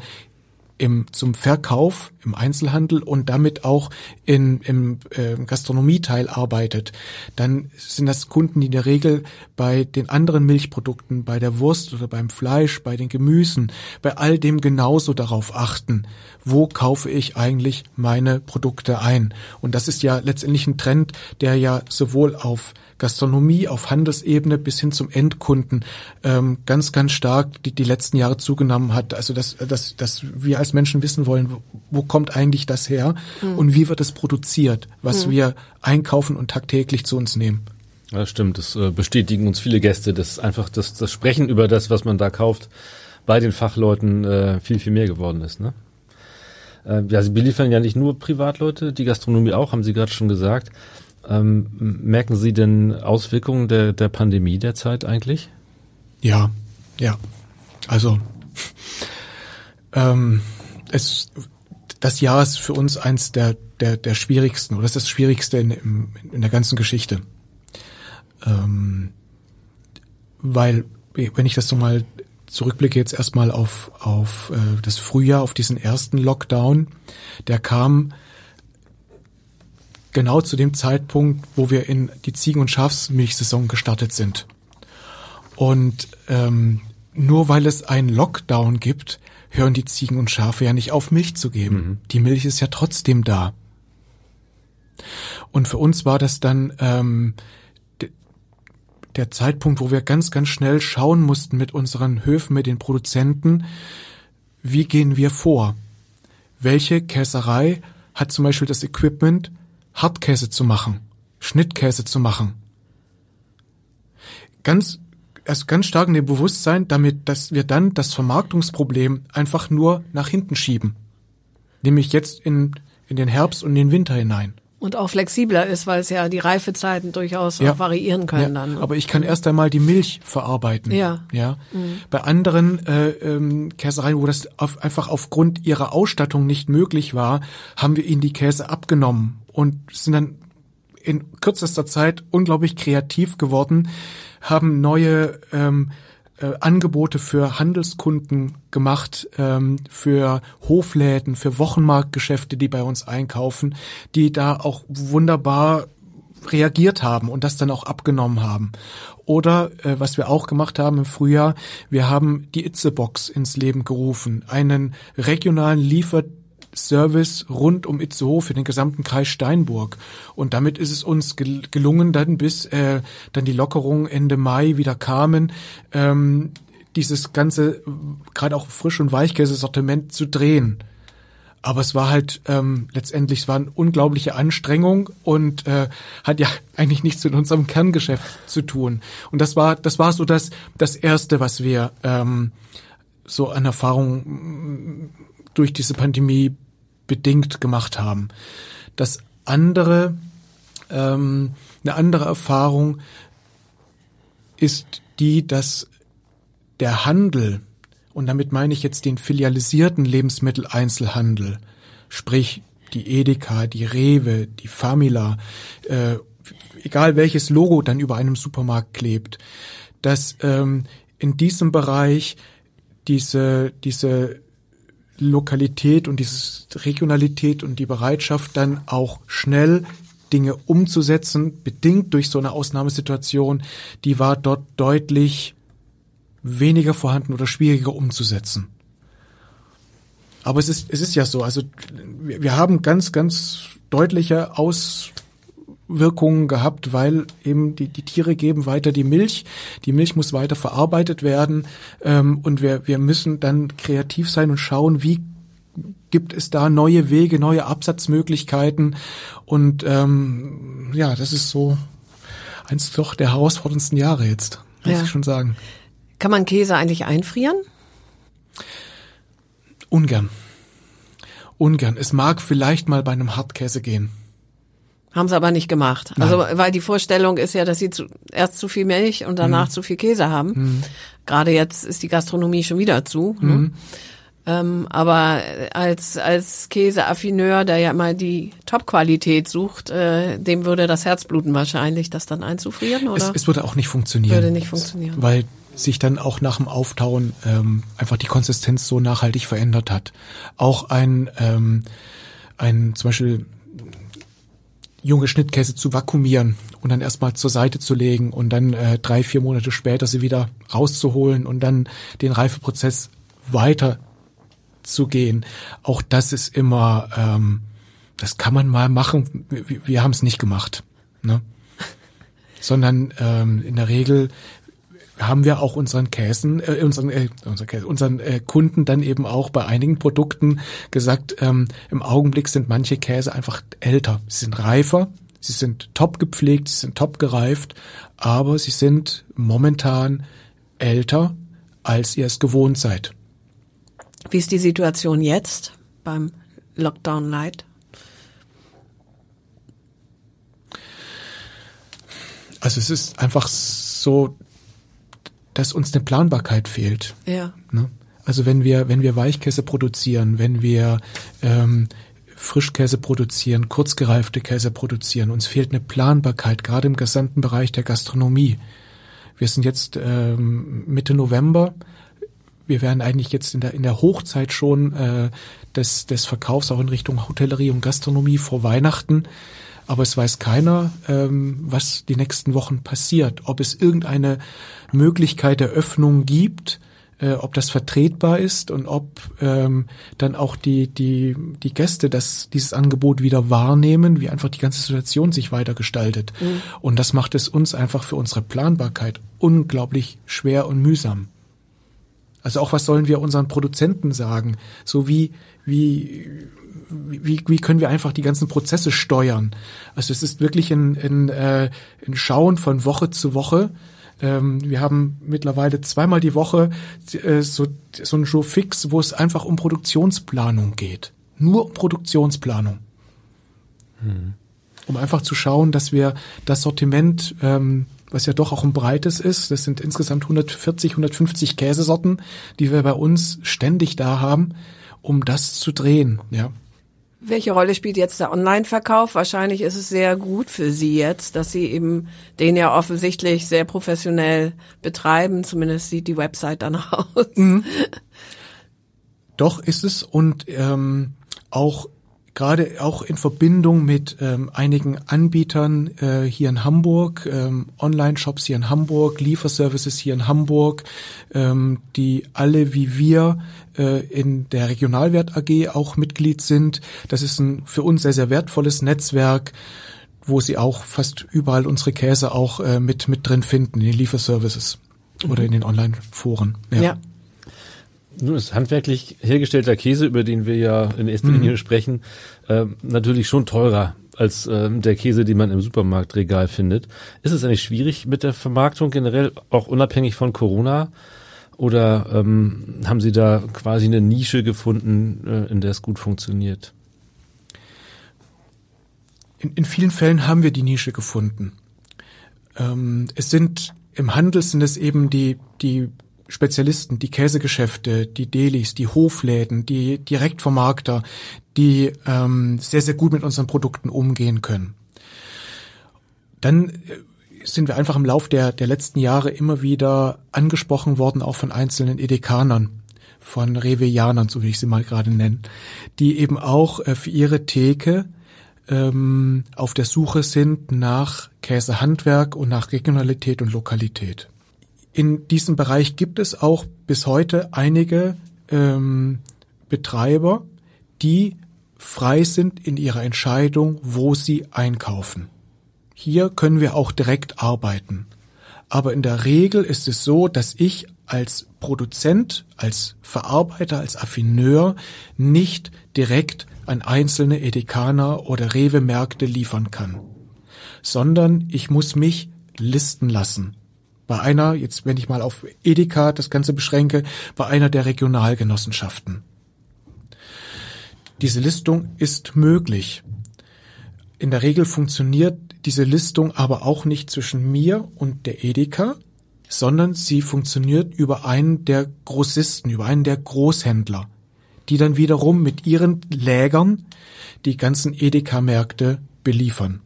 im, zum Verkauf im Einzelhandel und damit auch in, im äh, Gastronomieteil arbeitet, dann sind das Kunden, die in der Regel bei den anderen Milchprodukten, bei der Wurst oder beim Fleisch, bei den Gemüsen, bei all dem genauso darauf achten, wo kaufe ich eigentlich meine Produkte ein. Und das ist ja letztendlich ein Trend, der ja sowohl auf Gastronomie auf Handelsebene bis hin zum Endkunden ähm, ganz, ganz stark die, die letzten Jahre zugenommen hat. Also dass, dass, dass wir als Menschen wissen wollen, wo, wo kommt eigentlich das her mhm. und wie wird es produziert, was mhm. wir einkaufen und tagtäglich zu uns nehmen.
Ja, stimmt. Das äh, bestätigen uns viele Gäste, dass einfach das, das Sprechen über das, was man da kauft, bei den Fachleuten äh, viel, viel mehr geworden ist. Ne? Äh, ja, Sie beliefern ja nicht nur Privatleute, die Gastronomie auch, haben Sie gerade schon gesagt. Ähm, merken Sie denn Auswirkungen der, der Pandemie derzeit eigentlich?
Ja, ja. Also ähm, es, das Jahr ist für uns eins der, der, der schwierigsten oder das ist das Schwierigste in, in der ganzen Geschichte. Ähm, weil, wenn ich das so mal zurückblicke jetzt erstmal auf, auf äh, das Frühjahr, auf diesen ersten Lockdown, der kam genau zu dem Zeitpunkt, wo wir in die Ziegen- und Schafsmilchsaison gestartet sind. Und ähm, nur weil es einen Lockdown gibt, hören die Ziegen und Schafe ja nicht auf, Milch zu geben. Mhm. Die Milch ist ja trotzdem da. Und für uns war das dann ähm, der Zeitpunkt, wo wir ganz, ganz schnell schauen mussten mit unseren Höfen, mit den Produzenten, wie gehen wir vor? Welche Käserei hat zum Beispiel das Equipment, Hartkäse zu machen, Schnittkäse zu machen. Ganz, also ganz stark in dem Bewusstsein, damit, dass wir dann das Vermarktungsproblem einfach nur nach hinten schieben. Nämlich jetzt in, in den Herbst und den Winter hinein.
Und auch flexibler ist, weil es ja die Reifezeiten durchaus ja. auch variieren können
ja.
dann. Ne?
Aber ich kann erst einmal die Milch verarbeiten.
Ja.
Ja. Mhm. Bei anderen äh, ähm, Käsereien, wo das auf, einfach aufgrund ihrer Ausstattung nicht möglich war, haben wir ihnen die Käse abgenommen und sind dann in kürzester Zeit unglaublich kreativ geworden, haben neue ähm, äh, Angebote für Handelskunden gemacht, ähm, für Hofläden, für Wochenmarktgeschäfte, die bei uns einkaufen, die da auch wunderbar reagiert haben und das dann auch abgenommen haben. Oder äh, was wir auch gemacht haben im Frühjahr, wir haben die Itzebox ins Leben gerufen, einen regionalen Liefer Service rund um Itzehoe für den gesamten Kreis Steinburg. Und damit ist es uns gel gelungen, dann bis äh, dann die Lockerungen Ende Mai wieder kamen, ähm, dieses ganze, gerade auch Frisch- und Weichkäse-Sortiment zu drehen. Aber es war halt ähm, letztendlich, es war eine unglaubliche Anstrengung und äh, hat ja eigentlich nichts mit unserem Kerngeschäft zu tun. Und das war, das war so das, das erste, was wir ähm, so an Erfahrung durch diese Pandemie bedingt gemacht haben. Das andere, ähm, eine andere Erfahrung ist die das der Handel, und damit meine ich jetzt den filialisierten Lebensmitteleinzelhandel, sprich die Edeka, die Rewe, die Famila, äh, egal welches Logo dann über einem Supermarkt klebt, dass ähm, in diesem Bereich diese, diese Lokalität und diese Regionalität und die Bereitschaft dann auch schnell Dinge umzusetzen, bedingt durch so eine Ausnahmesituation, die war dort deutlich weniger vorhanden oder schwieriger umzusetzen. Aber es ist, es ist ja so, also wir, haben ganz, ganz deutliche Auswirkungen gehabt, weil eben die, die Tiere geben weiter die Milch, die Milch muss weiter verarbeitet werden ähm, und wir, wir müssen dann kreativ sein und schauen, wie gibt es da neue Wege, neue Absatzmöglichkeiten und ähm, ja, das ist so eins doch der herausforderndsten Jahre jetzt, muss ja. ich schon sagen.
Kann man Käse eigentlich einfrieren?
Ungern. Ungern. Es mag vielleicht mal bei einem Hartkäse gehen.
Haben sie aber nicht gemacht. Nein. Also, weil die Vorstellung ist ja, dass sie zu, erst zu viel Milch und danach mhm. zu viel Käse haben. Mhm. Gerade jetzt ist die Gastronomie schon wieder zu. Ne? Mhm. Ähm, aber als, als Käseaffineur, der ja immer die Top-Qualität sucht, äh, dem würde das Herz bluten wahrscheinlich, das dann einzufrieren, oder?
Es, es würde auch nicht funktionieren.
Würde nicht funktionieren.
Weil sich dann auch nach dem Auftauen ähm, einfach die Konsistenz so nachhaltig verändert hat. Auch ein, ähm, ein zum Beispiel junge Schnittkäse zu vakuumieren und dann erstmal zur Seite zu legen und dann äh, drei, vier Monate später sie wieder rauszuholen und dann den Reifeprozess weiter zu gehen. Auch das ist immer, ähm, das kann man mal machen. Wir, wir haben es nicht gemacht, ne? sondern ähm, in der Regel haben wir auch unseren Käsen, äh, unseren, äh, unseren, Käse, unseren äh, Kunden dann eben auch bei einigen Produkten gesagt, ähm, im Augenblick sind manche Käse einfach älter. Sie sind reifer, sie sind top gepflegt, sie sind top gereift, aber sie sind momentan älter, als ihr es gewohnt seid.
Wie ist die Situation jetzt beim Lockdown Light?
Also es ist einfach so, dass uns eine Planbarkeit fehlt.
Ja.
Ne? Also wenn wir, wenn wir Weichkäse produzieren, wenn wir ähm, Frischkäse produzieren, kurzgereifte Käse produzieren, uns fehlt eine Planbarkeit, gerade im gesamten Bereich der Gastronomie. Wir sind jetzt ähm, Mitte November. Wir werden eigentlich jetzt in der, in der Hochzeit schon äh, des, des Verkaufs auch in Richtung Hotellerie und Gastronomie vor Weihnachten aber es weiß keiner, ähm, was die nächsten Wochen passiert, ob es irgendeine Möglichkeit der Öffnung gibt, äh, ob das vertretbar ist und ob ähm, dann auch die die die Gäste das dieses Angebot wieder wahrnehmen, wie einfach die ganze Situation sich weiter gestaltet. Mhm. Und das macht es uns einfach für unsere Planbarkeit unglaublich schwer und mühsam. Also auch was sollen wir unseren Produzenten sagen? So wie wie wie, wie können wir einfach die ganzen Prozesse steuern? Also es ist wirklich ein, ein, äh, ein Schauen von Woche zu Woche. Ähm, wir haben mittlerweile zweimal die Woche äh, so, so ein Show fix, wo es einfach um Produktionsplanung geht. Nur um Produktionsplanung. Hm. Um einfach zu schauen, dass wir das Sortiment, ähm, was ja doch auch ein breites ist, das sind insgesamt 140, 150 Käsesorten, die wir bei uns ständig da haben, um das zu drehen, ja.
Welche Rolle spielt jetzt der Online-Verkauf? Wahrscheinlich ist es sehr gut für Sie jetzt, dass Sie eben den ja offensichtlich sehr professionell betreiben. Zumindest sieht die Website danach aus. Mhm.
Doch ist es und ähm, auch gerade auch in Verbindung mit ähm, einigen Anbietern äh, hier in Hamburg, ähm, Online-Shops hier in Hamburg, Lieferservices hier in Hamburg, ähm, die alle wie wir äh, in der Regionalwert AG auch Mitglied sind. Das ist ein für uns sehr, sehr wertvolles Netzwerk, wo Sie auch fast überall unsere Käse auch äh, mit, mit drin finden, in den Lieferservices oder in den Online-Foren.
ja. ja.
Nun ist handwerklich hergestellter Käse, über den wir ja in erster mhm. Linie sprechen, äh, natürlich schon teurer als äh, der Käse, den man im Supermarktregal findet. Ist es eigentlich schwierig mit der Vermarktung generell, auch unabhängig von Corona? Oder ähm, haben Sie da quasi eine Nische gefunden, äh, in der es gut funktioniert?
In, in vielen Fällen haben wir die Nische gefunden. Ähm, es sind im Handel sind es eben die, die Spezialisten, die Käsegeschäfte, die Delis, die Hofläden, die Direktvermarkter, die ähm, sehr, sehr gut mit unseren Produkten umgehen können. Dann äh, sind wir einfach im Lauf der, der letzten Jahre immer wieder angesprochen worden, auch von einzelnen Edekanern, von Revejanern, so wie ich sie mal gerade nennen, die eben auch äh, für ihre Theke ähm, auf der Suche sind nach Käsehandwerk und nach Regionalität und Lokalität. In diesem Bereich gibt es auch bis heute einige ähm, Betreiber, die frei sind in ihrer Entscheidung, wo sie einkaufen. Hier können wir auch direkt arbeiten. Aber in der Regel ist es so, dass ich als Produzent, als Verarbeiter, als Affineur nicht direkt an einzelne Edekaner oder Rewe-Märkte liefern kann, sondern ich muss mich listen lassen. Bei einer, jetzt wenn ich mal auf Edeka das Ganze beschränke, bei einer der Regionalgenossenschaften. Diese Listung ist möglich. In der Regel funktioniert diese Listung aber auch nicht zwischen mir und der Edeka, sondern sie funktioniert über einen der Grossisten, über einen der Großhändler, die dann wiederum mit ihren Lägern die ganzen Edeka-Märkte beliefern.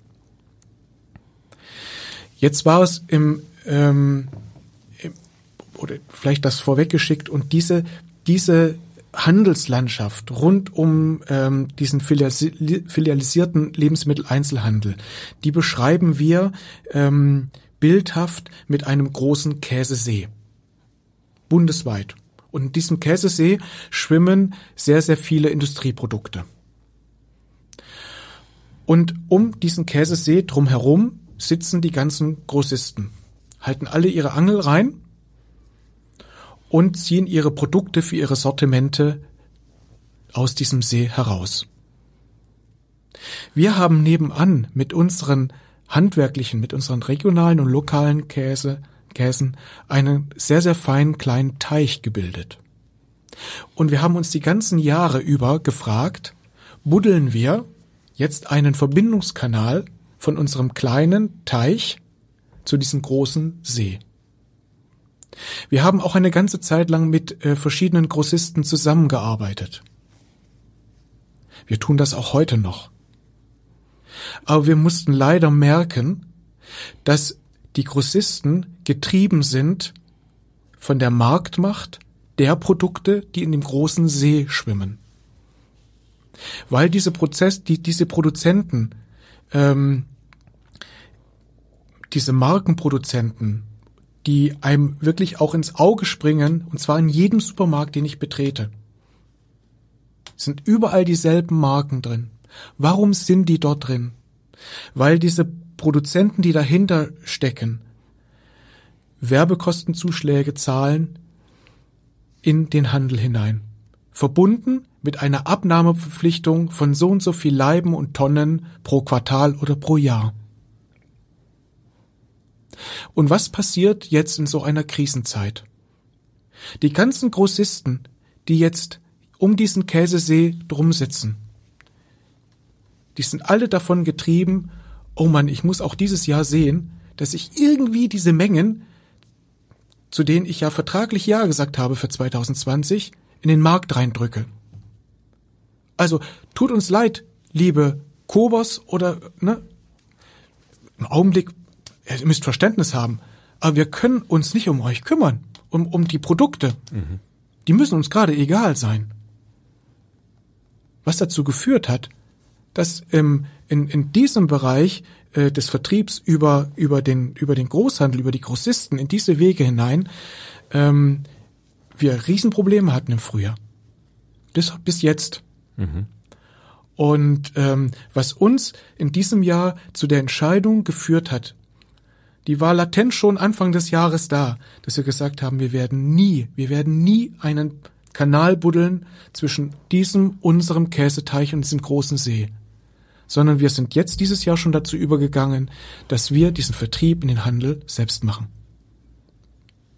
Jetzt war es im, ähm, oder vielleicht das vorweggeschickt und diese diese Handelslandschaft rund um ähm, diesen filialisierten Lebensmitteleinzelhandel, die beschreiben wir ähm, bildhaft mit einem großen Käsesee. Bundesweit. Und in diesem Käsesee schwimmen sehr, sehr viele Industrieprodukte. Und um diesen Käsesee drumherum sitzen die ganzen Grossisten, halten alle ihre Angel rein und ziehen ihre Produkte für ihre Sortimente aus diesem See heraus. Wir haben nebenan mit unseren handwerklichen, mit unseren regionalen und lokalen Käse, Käsen einen sehr, sehr feinen kleinen Teich gebildet. Und wir haben uns die ganzen Jahre über gefragt, buddeln wir jetzt einen Verbindungskanal von unserem kleinen Teich zu diesem großen See. Wir haben auch eine ganze Zeit lang mit äh, verschiedenen Grossisten zusammengearbeitet. Wir tun das auch heute noch. Aber wir mussten leider merken, dass die Grossisten getrieben sind von der Marktmacht der Produkte, die in dem großen See schwimmen. Weil diese Prozess, die, diese Produzenten, ähm, diese Markenproduzenten die einem wirklich auch ins Auge springen, und zwar in jedem Supermarkt, den ich betrete. Sind überall dieselben Marken drin. Warum sind die dort drin? Weil diese Produzenten, die dahinter stecken, Werbekostenzuschläge zahlen in den Handel hinein. Verbunden mit einer Abnahmeverpflichtung von so und so viel Leiben und Tonnen pro Quartal oder pro Jahr. Und was passiert jetzt in so einer Krisenzeit? Die ganzen Grossisten, die jetzt um diesen Käsesee drum sitzen, die sind alle davon getrieben, oh Mann, ich muss auch dieses Jahr sehen, dass ich irgendwie diese Mengen, zu denen ich ja vertraglich Ja gesagt habe für 2020, in den Markt reindrücke. Also tut uns leid, liebe Kobos oder ne, im Augenblick ihr müsst Verständnis haben, aber wir können uns nicht um euch kümmern, um, um die Produkte. Mhm. Die müssen uns gerade egal sein. Was dazu geführt hat, dass ähm, in, in diesem Bereich äh, des Vertriebs über, über, den, über den Großhandel, über die Grossisten, in diese Wege hinein, ähm, wir Riesenprobleme hatten im Frühjahr. Bis, bis jetzt. Mhm. Und ähm, was uns in diesem Jahr zu der Entscheidung geführt hat, die war latent schon Anfang des Jahres da, dass wir gesagt haben, wir werden nie, wir werden nie einen Kanal buddeln zwischen diesem, unserem Käseteich und diesem großen See. Sondern wir sind jetzt dieses Jahr schon dazu übergegangen, dass wir diesen Vertrieb in den Handel selbst machen.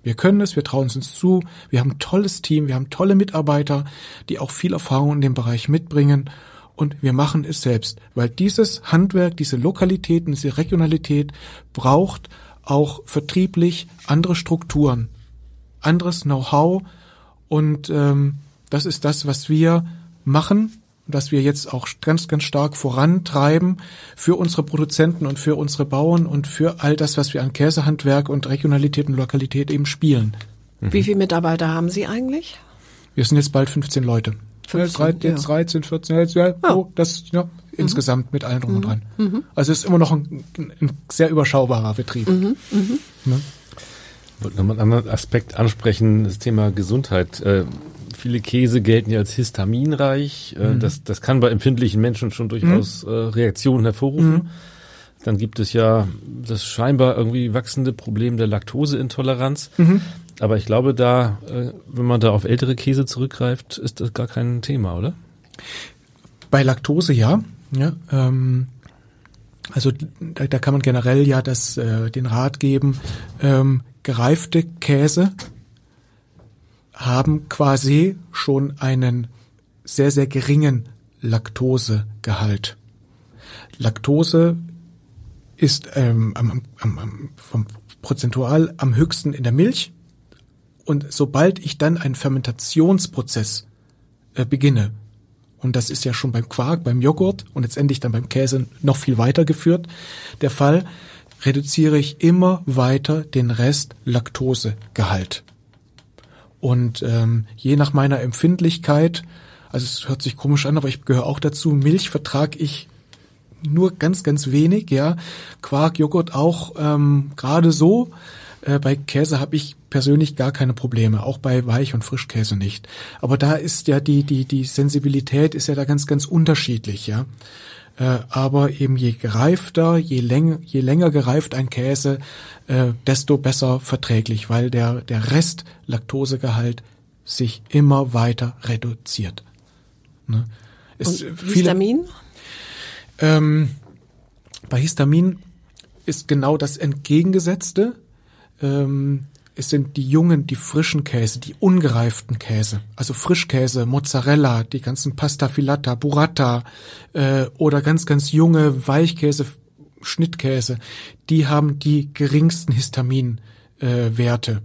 Wir können es, wir trauen es uns zu, wir haben ein tolles Team, wir haben tolle Mitarbeiter, die auch viel Erfahrung in dem Bereich mitbringen und wir machen es selbst, weil dieses Handwerk, diese Lokalität und diese Regionalität braucht auch vertrieblich andere Strukturen, anderes Know-how und ähm, das ist das, was wir machen, was wir jetzt auch ganz, ganz stark vorantreiben für unsere Produzenten und für unsere Bauern und für all das, was wir an Käsehandwerk und Regionalität und Lokalität eben spielen.
Wie viele Mitarbeiter haben Sie eigentlich?
Wir sind jetzt bald 15 Leute.
15,
ja, jetzt
ja.
13, 14, jetzt, ja,
Ja.
so, das ja, insgesamt mit allem drum und dran. Also es ist immer noch ein, ein sehr überschaubarer Betrieb.
Ich wollte nochmal einen anderen Aspekt ansprechen, das Thema Gesundheit. Äh, viele Käse gelten ja als histaminreich. Äh, das, das kann bei empfindlichen Menschen schon durchaus äh, Reaktionen hervorrufen. Dann gibt es ja das scheinbar irgendwie wachsende Problem der Laktoseintoleranz. Aber ich glaube, da, äh, wenn man da auf ältere Käse zurückgreift, ist das gar kein Thema, oder?
Bei Laktose ja. ja ähm, also da, da kann man generell ja das, äh, den Rat geben, ähm, gereifte Käse haben quasi schon einen sehr, sehr geringen Laktosegehalt. Laktose ist ähm, am, am, am, vom prozentual am höchsten in der Milch. Und sobald ich dann einen Fermentationsprozess äh, beginne, und das ist ja schon beim Quark, beim Joghurt und letztendlich dann beim Käse noch viel weiter geführt, der Fall, reduziere ich immer weiter den Rest Laktosegehalt. Und ähm, je nach meiner Empfindlichkeit, also es hört sich komisch an, aber ich gehöre auch dazu, Milch vertrage ich nur ganz, ganz wenig, ja. Quark, Joghurt auch ähm, gerade so. Äh, bei Käse habe ich persönlich gar keine Probleme, auch bei Weich- und Frischkäse nicht. Aber da ist ja die, die, die Sensibilität ist ja da ganz, ganz unterschiedlich, ja. Äh, aber eben je gereifter, je länger, je länger gereift ein Käse, äh, desto besser verträglich, weil der, der Rest Laktosegehalt sich immer weiter reduziert. Ne? Es-
Und
viele-
Histamin?
ähm, bei Histamin ist genau das Entgegengesetzte. Ähm, es sind die jungen, die frischen Käse, die ungereiften Käse, also Frischkäse, Mozzarella, die ganzen Pasta Filata, Burrata äh, oder ganz, ganz junge Weichkäse, Schnittkäse, die haben die geringsten Histaminwerte. Äh,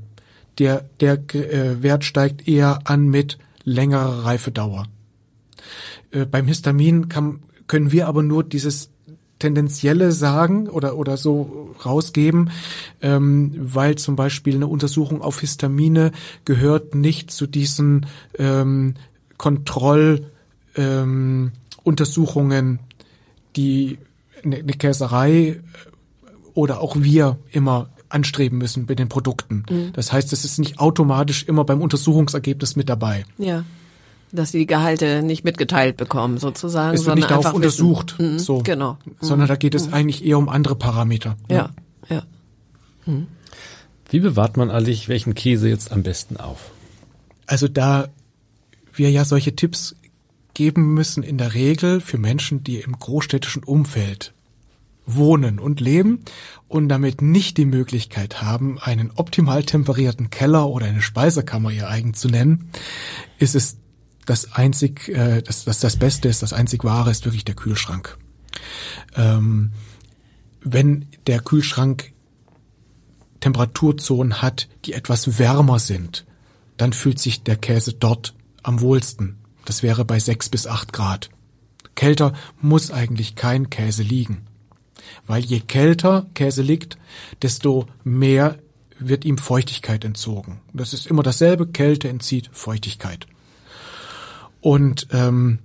der der äh, Wert steigt eher an mit längerer Reifedauer. Äh, beim Histamin kann, können wir aber nur dieses tendenzielle sagen oder oder so rausgeben, ähm, weil zum Beispiel eine Untersuchung auf Histamine gehört nicht zu diesen ähm, Kontroll ähm, Untersuchungen, die eine, eine Käserei äh, oder auch wir immer anstreben müssen bei den Produkten. Das heißt, es ist nicht automatisch immer beim Untersuchungsergebnis mit dabei.
Ja. Dass sie die Gehalte nicht mitgeteilt bekommen, sozusagen.
Es wird
sondern
nicht darauf
einfach
untersucht,
Wissen. Mhm,
so,
Genau. Mhm.
sondern da geht es eigentlich eher um andere Parameter.
Ja, ja.
Wie bewahrt man eigentlich welchen Käse jetzt am besten auf?
Also da wir ja solche Tipps geben müssen in der Regel für Menschen, die im großstädtischen Umfeld wohnen und leben und damit nicht die Möglichkeit haben, einen optimal temperierten Keller oder eine Speisekammer ihr eigen zu nennen, ist es das einzig, äh, das, das das Beste ist, das einzig Wahre ist wirklich der Kühlschrank. Ähm, wenn der Kühlschrank Temperaturzonen hat, die etwas wärmer sind, dann fühlt sich der Käse dort am wohlsten. Das wäre bei sechs bis acht Grad. Kälter muss eigentlich kein Käse liegen. Weil je kälter Käse liegt, desto mehr wird ihm Feuchtigkeit entzogen. Das ist immer dasselbe, Kälte entzieht Feuchtigkeit. Und ähm,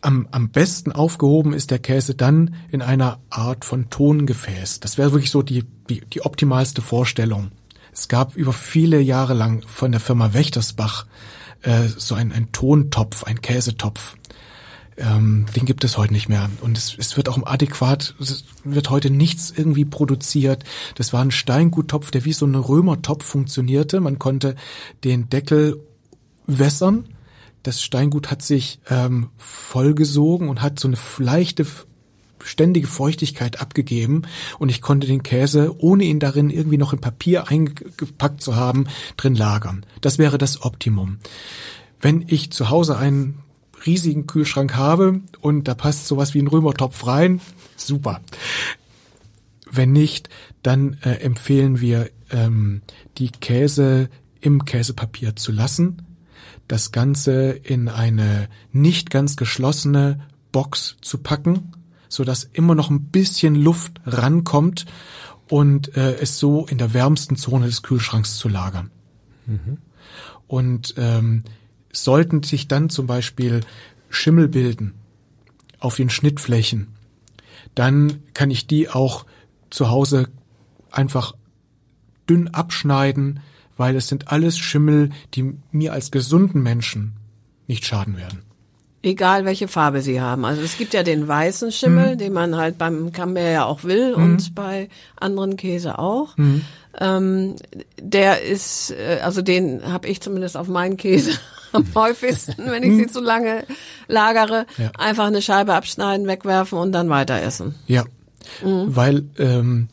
am, am besten aufgehoben ist der Käse dann in einer Art von Tongefäß. Das wäre wirklich so die, die, die optimalste Vorstellung. Es gab über viele Jahre lang von der Firma Wächtersbach äh, so ein, ein Tontopf, ein Käsetopf. Ähm, den gibt es heute nicht mehr. Und es, es wird auch adäquat, es wird heute nichts irgendwie produziert. Das war ein Steinguttopf, der wie so ein Römertopf funktionierte. Man konnte den Deckel wässern. Das Steingut hat sich ähm, vollgesogen und hat so eine leichte, ständige Feuchtigkeit abgegeben. Und ich konnte den Käse, ohne ihn darin irgendwie noch in Papier eingepackt zu haben, drin lagern. Das wäre das Optimum. Wenn ich zu Hause einen riesigen Kühlschrank habe und da passt sowas wie ein Römertopf rein, super. wenn nicht, dann äh, empfehlen wir, ähm, die Käse im Käsepapier zu lassen, das Ganze in eine nicht ganz geschlossene Box zu packen, so dass immer noch ein bisschen Luft rankommt und äh, es so in der wärmsten Zone des Kühlschranks zu lagern. Mhm. Und ähm, sollten sich dann zum Beispiel Schimmel bilden auf den Schnittflächen, dann kann ich die auch zu Hause einfach dünn abschneiden, weil es sind alles Schimmel, die mir als gesunden Menschen nicht schaden werden.
Egal welche Farbe sie haben. Also es gibt ja den weißen Schimmel, mhm. den man halt beim Camembert ja auch will mhm. und bei anderen Käse auch. Mhm. Ähm, der ist, äh, also den habe ich zumindest auf meinen Käse am häufigsten, wenn ich sie mhm. zu lange lagere. Ja. Einfach eine Scheibe abschneiden, wegwerfen und dann weiter essen.
Ja, mhm. weil ähm,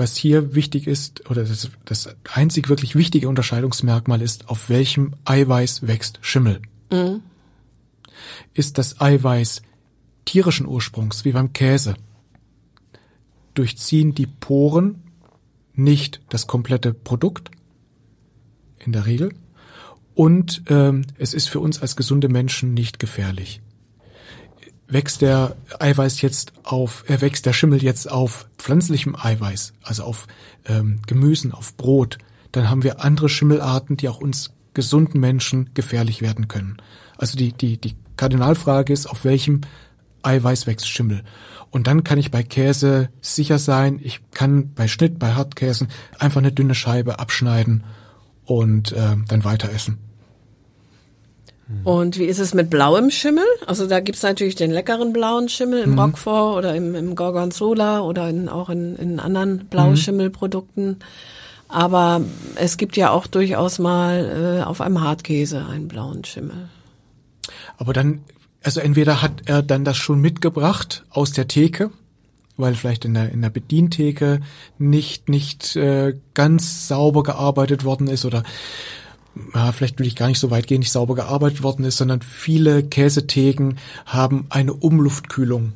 was hier wichtig ist, oder das, das einzig wirklich wichtige Unterscheidungsmerkmal ist, auf welchem Eiweiß wächst Schimmel. Mhm. Ist das Eiweiß tierischen Ursprungs, wie beim Käse, durchziehen die Poren nicht das komplette Produkt, in der Regel, und ähm, es ist für uns als gesunde Menschen nicht gefährlich wächst der Eiweiß jetzt auf, äh, wächst der Schimmel jetzt auf pflanzlichem Eiweiß, also auf ähm, Gemüsen, auf Brot, dann haben wir andere Schimmelarten, die auch uns gesunden Menschen gefährlich werden können. Also die, die, die Kardinalfrage ist, auf welchem Eiweiß wächst Schimmel. Und dann kann ich bei Käse sicher sein, ich kann bei Schnitt, bei Hartkäsen einfach eine dünne Scheibe abschneiden und äh, dann weiter essen.
Und wie ist es mit blauem Schimmel? Also da gibt's natürlich den leckeren blauen Schimmel im mhm. Roquefort oder im, im Gorgonzola oder in, auch in, in anderen Blauschimmelprodukten. Aber es gibt ja auch durchaus mal äh, auf einem Hartkäse einen blauen Schimmel.
Aber dann, also entweder hat er dann das schon mitgebracht aus der Theke, weil vielleicht in der, in der Bedientheke nicht, nicht äh, ganz sauber gearbeitet worden ist oder ja, vielleicht will ich gar nicht so weit gehen, nicht sauber gearbeitet worden ist, sondern viele Käsetheken haben eine Umluftkühlung.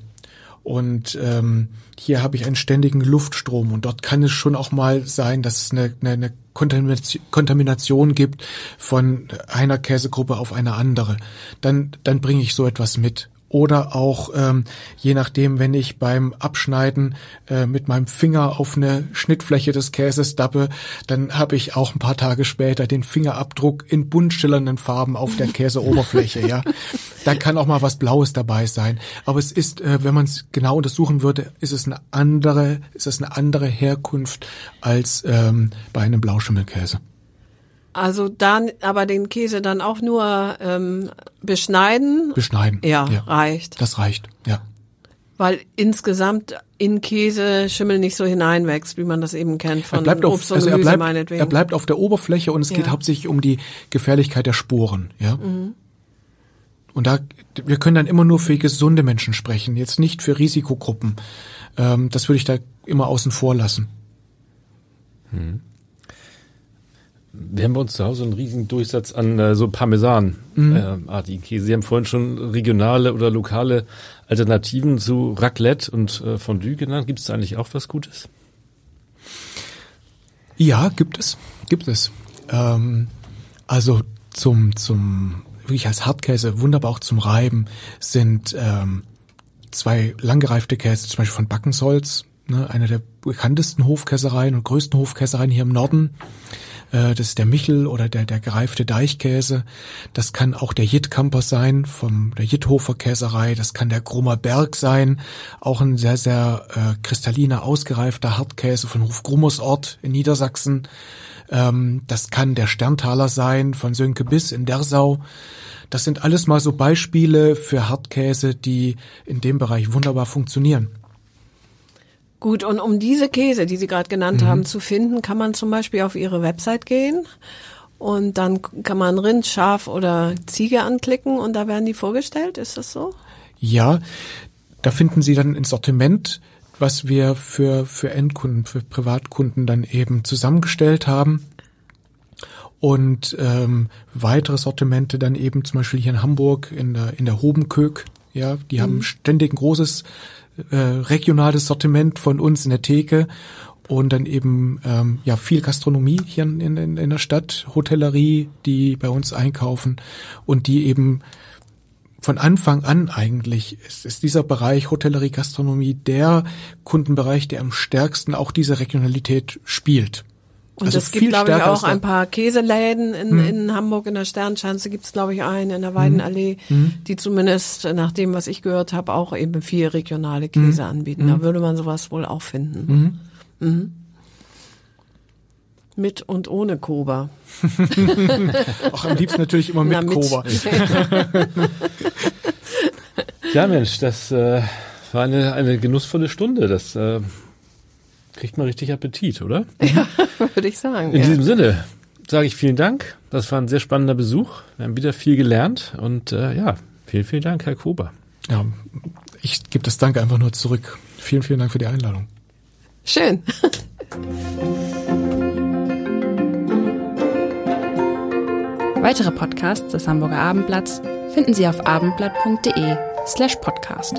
Und ähm, hier habe ich einen ständigen Luftstrom und dort kann es schon auch mal sein, dass es eine, eine, eine Kontamination gibt von einer Käsegruppe auf eine andere. Dann, dann bringe ich so etwas mit oder auch ähm, je nachdem, wenn ich beim Abschneiden äh, mit meinem Finger auf eine Schnittfläche des Käses dappe, dann habe ich auch ein paar Tage später den Fingerabdruck in bunt schillernden Farben auf der Käseoberfläche. ja, da kann auch mal was Blaues dabei sein. Aber es ist, äh, wenn man es genau untersuchen würde, ist es eine andere, ist es eine andere Herkunft als ähm, bei einem Blauschimmelkäse.
Also dann, aber den Käse dann auch nur ähm, beschneiden.
Beschneiden.
Ja, ja, reicht.
Das reicht, ja.
Weil insgesamt in Käse Schimmel nicht so hineinwächst, wie man das eben kennt von
er Obst auf, und also Gemüse er bleibt, meinetwegen. Er bleibt auf der Oberfläche und es ja. geht hauptsächlich um die Gefährlichkeit der Sporen, ja. Mhm. Und da, wir können dann immer nur für gesunde Menschen sprechen, jetzt nicht für Risikogruppen. Ähm, das würde ich da immer außen vor lassen.
Mhm wir haben bei uns zu Hause einen riesigen Durchsatz an äh, so Parmesan-artigen mhm. äh, Käse. Sie haben vorhin schon regionale oder lokale Alternativen zu Raclette und äh, Fondue genannt. Gibt es da eigentlich auch was Gutes?
Ja, gibt es, gibt es. Ähm, also zum zum wirklich als Hartkäse wunderbar auch zum Reiben sind ähm, zwei langgereifte Käse, zum Beispiel von Backensholz, ne, eine der bekanntesten Hofkäsereien und größten Hofkäsereien hier im Norden. Äh, das ist der Michel oder der, der gereifte Deichkäse. Das kann auch der Jittkamper sein, vom der Jitthofer Käserei. Das kann der Grummer Berg sein. Auch ein sehr, sehr äh, kristalliner, ausgereifter Hartkäse von Hof Grummersort in Niedersachsen. Ähm, das kann der Sterntaler sein von Sönke Biss in Dersau. Das sind alles mal so Beispiele für Hartkäse, die in dem Bereich wunderbar funktionieren.
Gut, und um diese Käse, die Sie gerade genannt mhm. haben, zu finden, kann man zum Beispiel auf Ihre Website gehen und dann kann man Rind, Schaf oder Ziege anklicken und da werden die vorgestellt. Ist das so?
Ja, da finden Sie dann ein Sortiment, was wir für, für Endkunden, für Privatkunden dann eben zusammengestellt haben. Und ähm, weitere Sortimente dann eben zum Beispiel hier in Hamburg in der, in der Hobenkök Ja, die haben ständig ein großes äh, regionales Sortiment von uns in der Theke und dann eben ähm, ja viel Gastronomie hier in, in, in der Stadt, Hotellerie, die bei uns einkaufen und die eben von Anfang an eigentlich ist, ist dieser Bereich Hotellerie, Gastronomie der Kundenbereich, der am stärksten auch diese Regionalität spielt.
Und
Also
es gibt, glaube ich, auch ein paar Käseläden in,
Hm.
in Hamburg, in der Sternschanze gibt's glaube ich, einen, in der Weidenallee,
Hm.
die zumindest nach dem, was ich gehört habe, auch eben viel regionale
Hm.
Käse anbieten. Da würde man sowas wohl auch finden. Mhm. Mit und ohne Koba.
Auch am liebsten natürlich immer mit
Na,
Koba.
Ja, Mensch, das äh, war eine, eine genussvolle Stunde. Das äh, kriegt man richtig Appetit, oder?
würde ich sagen.
In
ja.
diesem Sinne sage ich vielen Dank. Das war ein sehr spannender Besuch. Wir haben wieder viel gelernt und äh, ja, vielen, vielen Dank, Herr Kober.
Ja, ich gebe das Danke einfach nur zurück. Vielen, vielen Dank für die Einladung.
Schön.
Weitere Podcasts des Hamburger Abendblatts finden Sie auf abendblatt.de slash podcast.